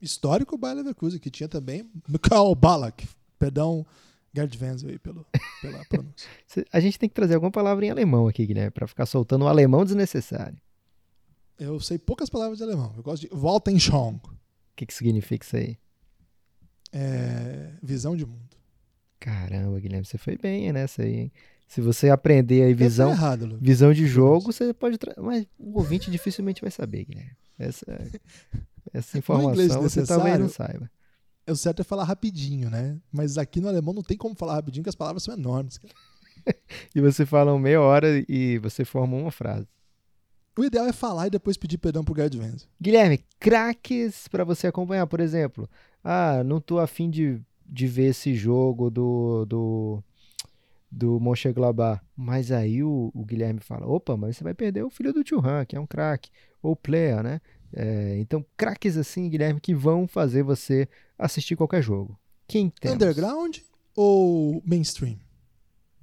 Histórico Bayer Leverkusen, que tinha também Mikhail Balak. Perdão, Gerd Wenzel aí pelo, pela pronúncia. a gente tem que trazer alguma palavra em alemão aqui, Guilherme, para ficar soltando um alemão desnecessário. Eu sei poucas palavras de alemão. Eu gosto de Waltenschong. O que, que significa isso aí? É, visão de mundo. Caramba, Guilherme, você foi bem nessa aí, hein? Se você aprender aí visão, errado, visão de jogo, você pode. Mas o ouvinte dificilmente vai saber, Guilherme. Essa, essa informação você talvez não saiba. É o certo é falar rapidinho, né? Mas aqui no alemão não tem como falar rapidinho, porque as palavras são enormes. e você fala meia hora e você forma uma frase. O ideal é falar e depois pedir perdão pro Gerd Wenzel. Guilherme, craques para você acompanhar, por exemplo. Ah, não tô afim de de ver esse jogo do, do, do Mönchengladbach. Mas aí o, o, Guilherme fala, opa, mas você vai perder o filho do Churran, que é um craque, ou player, né? É, então, craques assim, Guilherme, que vão fazer você assistir qualquer jogo. Quem tem? Underground ou mainstream?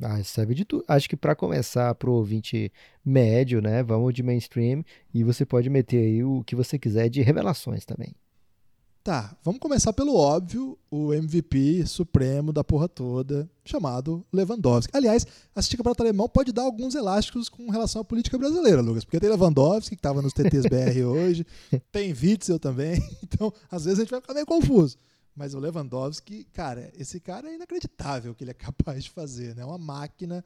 Ah, serve de tudo. Acho que para começar pro ouvinte médio, né? Vamos de mainstream e você pode meter aí o que você quiser de revelações também. Tá, vamos começar pelo óbvio, o MVP supremo da porra toda, chamado Lewandowski. Aliás, assistir Campeonato Alemão pode dar alguns elásticos com relação à política brasileira, Lucas, porque tem Lewandowski, que estava nos TTs BR hoje, tem Witzel também, então às vezes a gente vai ficar meio confuso. Mas o Lewandowski, cara, esse cara é inacreditável o que ele é capaz de fazer, né? É uma máquina,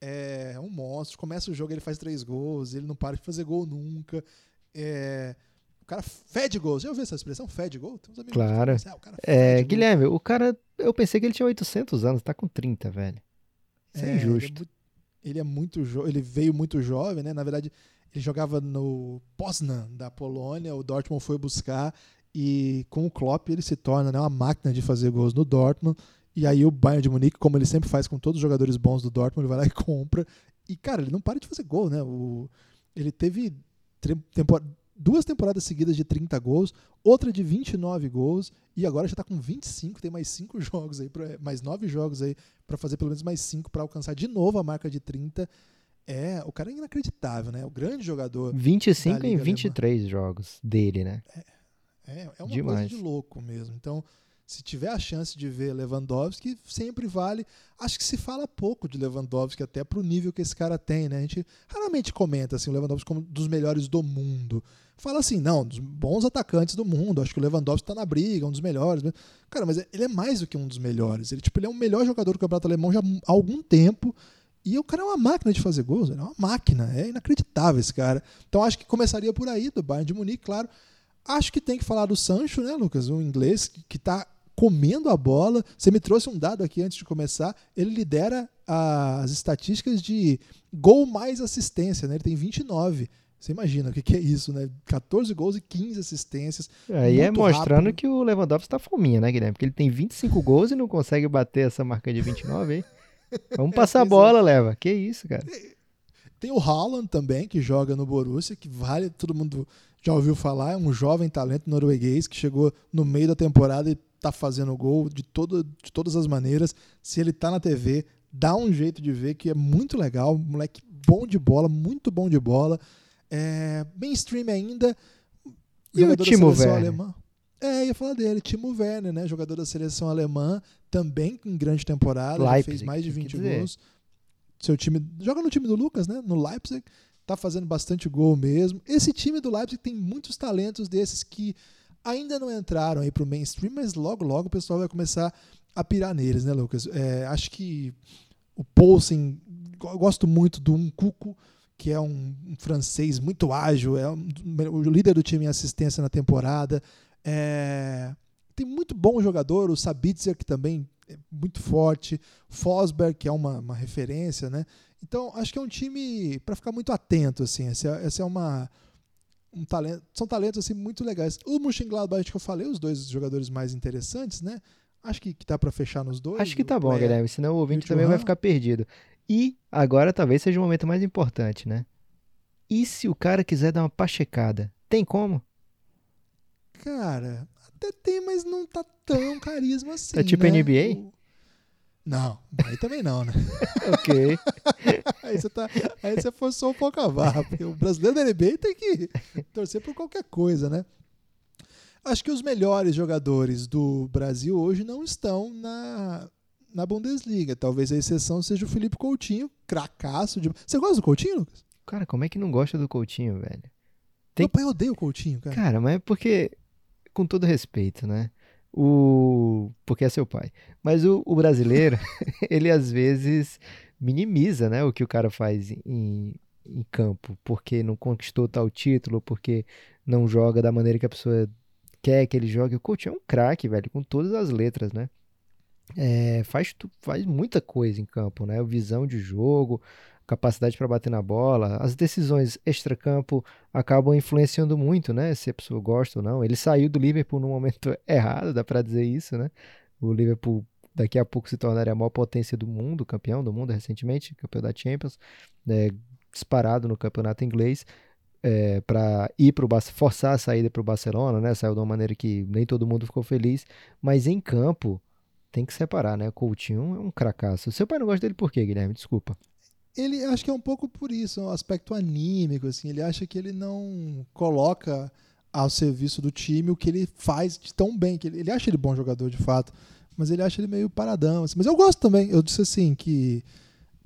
é um monstro. Começa o jogo, ele faz três gols, ele não para de fazer gol nunca. É, cara fede gol. Já ouviu essa expressão? Fede gol? Tem uns amigos claro. Que ah, é, Guilherme, o cara, eu pensei que ele tinha 800 anos, tá com 30, velho. Isso é, é injusto. Ele é muito, ele, é muito ele veio muito jovem, né? Na verdade, ele jogava no Poznan da Polônia, o Dortmund foi buscar e com o Klopp ele se torna né, uma máquina de fazer gols no Dortmund. E aí o Bayern de Munique, como ele sempre faz com todos os jogadores bons do Dortmund, ele vai lá e compra. E cara, ele não para de fazer gol, né? O, ele teve duas temporadas seguidas de 30 gols, outra de 29 gols, e agora já está com 25, tem mais cinco jogos aí, pra, mais nove jogos aí para fazer pelo menos mais cinco para alcançar de novo a marca de 30. É, o cara é inacreditável, né? O grande jogador. 25 em 23 alemã. jogos dele, né? É, é, é uma Demais. coisa de louco mesmo. Então, se tiver a chance de ver Lewandowski, sempre vale. Acho que se fala pouco de Lewandowski, até para o nível que esse cara tem, né? A gente raramente comenta assim, o Lewandowski como dos melhores do mundo. Fala assim, não, dos bons atacantes do mundo. Acho que o Lewandowski está na briga, um dos melhores. Cara, mas ele é mais do que um dos melhores. Ele, tipo, ele é o melhor jogador do Campeonato Alemão já há algum tempo. E o cara é uma máquina de fazer gols, ele é uma máquina, é inacreditável esse cara. Então acho que começaria por aí, do Bayern de Munique, claro. Acho que tem que falar do Sancho, né, Lucas? Um inglês que está comendo a bola. Você me trouxe um dado aqui antes de começar. Ele lidera as estatísticas de gol mais assistência, né? Ele tem 29. Você imagina o que, que é isso, né? 14 gols e 15 assistências. Aí é mostrando rápido. que o Lewandowski está fominha, né, Guilherme? Porque ele tem 25 gols e não consegue bater essa marca de 29, hein? Vamos passar a bola, leva. Que isso, cara. Tem o Haaland também, que joga no Borussia, que vale, todo mundo já ouviu falar, é um jovem talento norueguês que chegou no meio da temporada e tá fazendo gol de, todo, de todas as maneiras. Se ele tá na TV, dá um jeito de ver que é muito legal. Moleque bom de bola, muito bom de bola. É, mainstream ainda. E o Timo Werner? Alemã. É, ia falar dele, Timo Werner, né? Jogador da seleção alemã, também em grande temporada, Leipzig, fez mais de 20 gols. Seu time joga no time do Lucas, né? No Leipzig, tá fazendo bastante gol mesmo. Esse time do Leipzig tem muitos talentos desses que ainda não entraram aí pro mainstream, mas logo, logo o pessoal vai começar a pirar neles, né, Lucas? É, acho que o Poulsen, gosto muito do Nkuku, que é um, um, francês muito ágil, é um, o líder do time em assistência na temporada. É, tem muito bom jogador, o Sabitzer, que também é muito forte, Fosberg, que é uma, uma referência, né? Então, acho que é um time para ficar muito atento, assim. Essa, é, essa é uma, um talento, são talentos assim muito legais. O Mönchengladbach que eu falei, os dois jogadores mais interessantes, né? Acho que, que tá para fechar nos dois. Acho que tá bom, Guilherme, senão o ouvinte também vai ficar perdido. E agora talvez seja o momento mais importante, né? E se o cara quiser dar uma pachecada? Tem como? Cara, até tem, mas não tá tão carisma assim. É tipo né? NBA? Não, aí também não, né? ok. aí, você tá, aí você forçou um pouco a barra, porque o brasileiro da NBA tem que torcer por qualquer coisa, né? Acho que os melhores jogadores do Brasil hoje não estão na, na Bundesliga. Talvez a exceção seja o Felipe Coutinho, cracaço de. Você gosta do Coutinho, Lucas? Cara, como é que não gosta do Coutinho, velho? Tem... Meu pai odeia o Coutinho, cara. Cara, mas é porque, com todo respeito, né? O... Porque é seu pai. Mas o, o brasileiro, ele às vezes minimiza né, o que o cara faz em, em campo, porque não conquistou tal título, porque não joga da maneira que a pessoa quer que ele jogue. O Coutinho é um craque, velho, com todas as letras, né? É, faz, faz muita coisa em campo, né? Visão de jogo, capacidade para bater na bola. As decisões extra-campo acabam influenciando muito, né? Se a pessoa gosta ou não. Ele saiu do Liverpool no momento errado, dá para dizer isso, né? O Liverpool daqui a pouco se tornaria a maior potência do mundo, campeão do mundo recentemente, campeão da Champions, né? disparado no campeonato inglês. É, para ir para o forçar a saída para o Barcelona, né? Saiu de uma maneira que nem todo mundo ficou feliz, mas em campo tem que separar, né? Coutinho é um cracaço. Seu pai não gosta dele por quê, Guilherme? Desculpa. Ele acho que é um pouco por isso, um aspecto anímico, assim. Ele acha que ele não coloca ao serviço do time o que ele faz de tão bem. Que ele, ele acha ele bom jogador, de fato, mas ele acha ele meio paradão. Assim. Mas eu gosto também. Eu disse assim que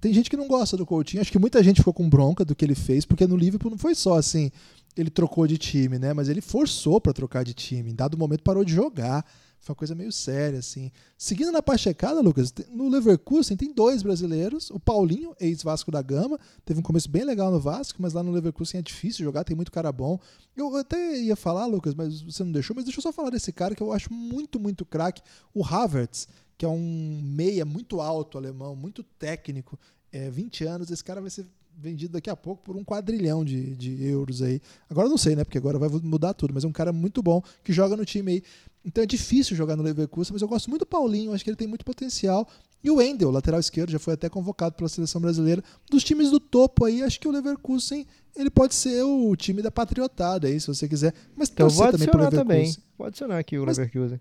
tem gente que não gosta do Coutinho. Acho que muita gente ficou com bronca do que ele fez, porque no Liverpool não foi só assim ele trocou de time, né? Mas ele forçou para trocar de time. Em dado momento parou de jogar. Foi uma coisa meio séria, assim. Seguindo na pachecada, Lucas, no Leverkusen tem dois brasileiros. O Paulinho, ex-Vasco da Gama, teve um começo bem legal no Vasco, mas lá no Leverkusen é difícil jogar, tem muito cara bom. Eu até ia falar, Lucas, mas você não deixou, mas deixa eu só falar desse cara que eu acho muito, muito craque, o Havertz, que é um meia muito alto alemão, muito técnico, é, 20 anos, esse cara vai ser vendido daqui a pouco por um quadrilhão de, de euros aí. Agora não sei, né? Porque agora vai mudar tudo, mas é um cara muito bom que joga no time aí. Então é difícil jogar no Leverkusen, mas eu gosto muito do Paulinho, acho que ele tem muito potencial. E o Wendel, lateral esquerdo, já foi até convocado pela seleção brasileira. Dos times do topo aí, acho que o Leverkusen ele pode ser o time da patriotada aí, se você quiser. Mas então vou adicionar também. Pode adicionar aqui o mas, Leverkusen.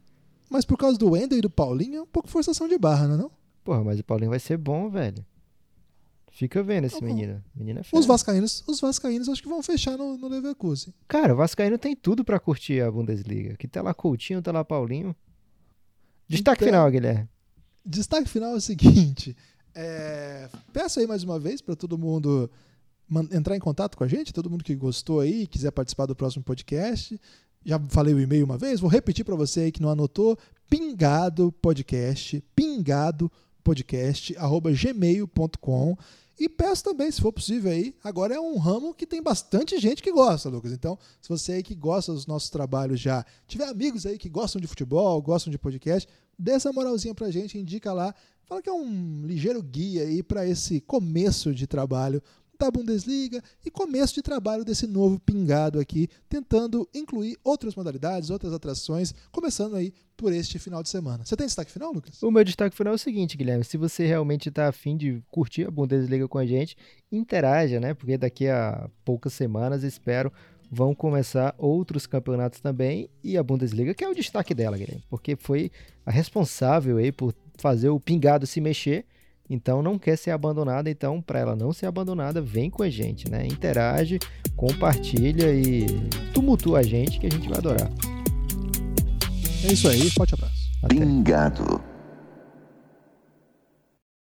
Mas por causa do Wendel e do Paulinho, é um pouco forçação de barra, não é não? Porra, mas o Paulinho vai ser bom, velho. Fica vendo esse tá menino. menino é os vascaínos, os vascaínos acho que vão fechar no, no Leverkusen. Cara, o vascaíno tem tudo para curtir a Bundesliga. Que tá lá Coutinho, tá lá Paulinho. Destaque então, final, Guilherme. Destaque final é o seguinte. É, peço aí mais uma vez para todo mundo entrar em contato com a gente, todo mundo que gostou aí, quiser participar do próximo podcast. Já falei o e-mail uma vez, vou repetir para você aí que não anotou, pingado podcast, pingado podcast, arroba gmail.com. E peço também, se for possível aí, agora é um ramo que tem bastante gente que gosta, Lucas. Então, se você aí que gosta dos nossos trabalhos já, tiver amigos aí que gostam de futebol, gostam de podcast, dê essa moralzinha pra gente, indica lá, fala que é um ligeiro guia aí para esse começo de trabalho da Bundesliga e começo de trabalho desse novo pingado aqui, tentando incluir outras modalidades, outras atrações, começando aí por este final de semana. Você tem destaque final, Lucas? O meu destaque final é o seguinte, Guilherme, se você realmente está afim de curtir a Bundesliga com a gente, interaja, né? Porque daqui a poucas semanas, espero, vão começar outros campeonatos também e a Bundesliga, que é o destaque dela, Guilherme, porque foi a responsável aí por fazer o pingado se mexer então não quer ser abandonada, então para ela não ser abandonada, vem com a gente, né? Interage, compartilha e tumultua a gente que a gente vai adorar. É isso aí, forte abraço. Até.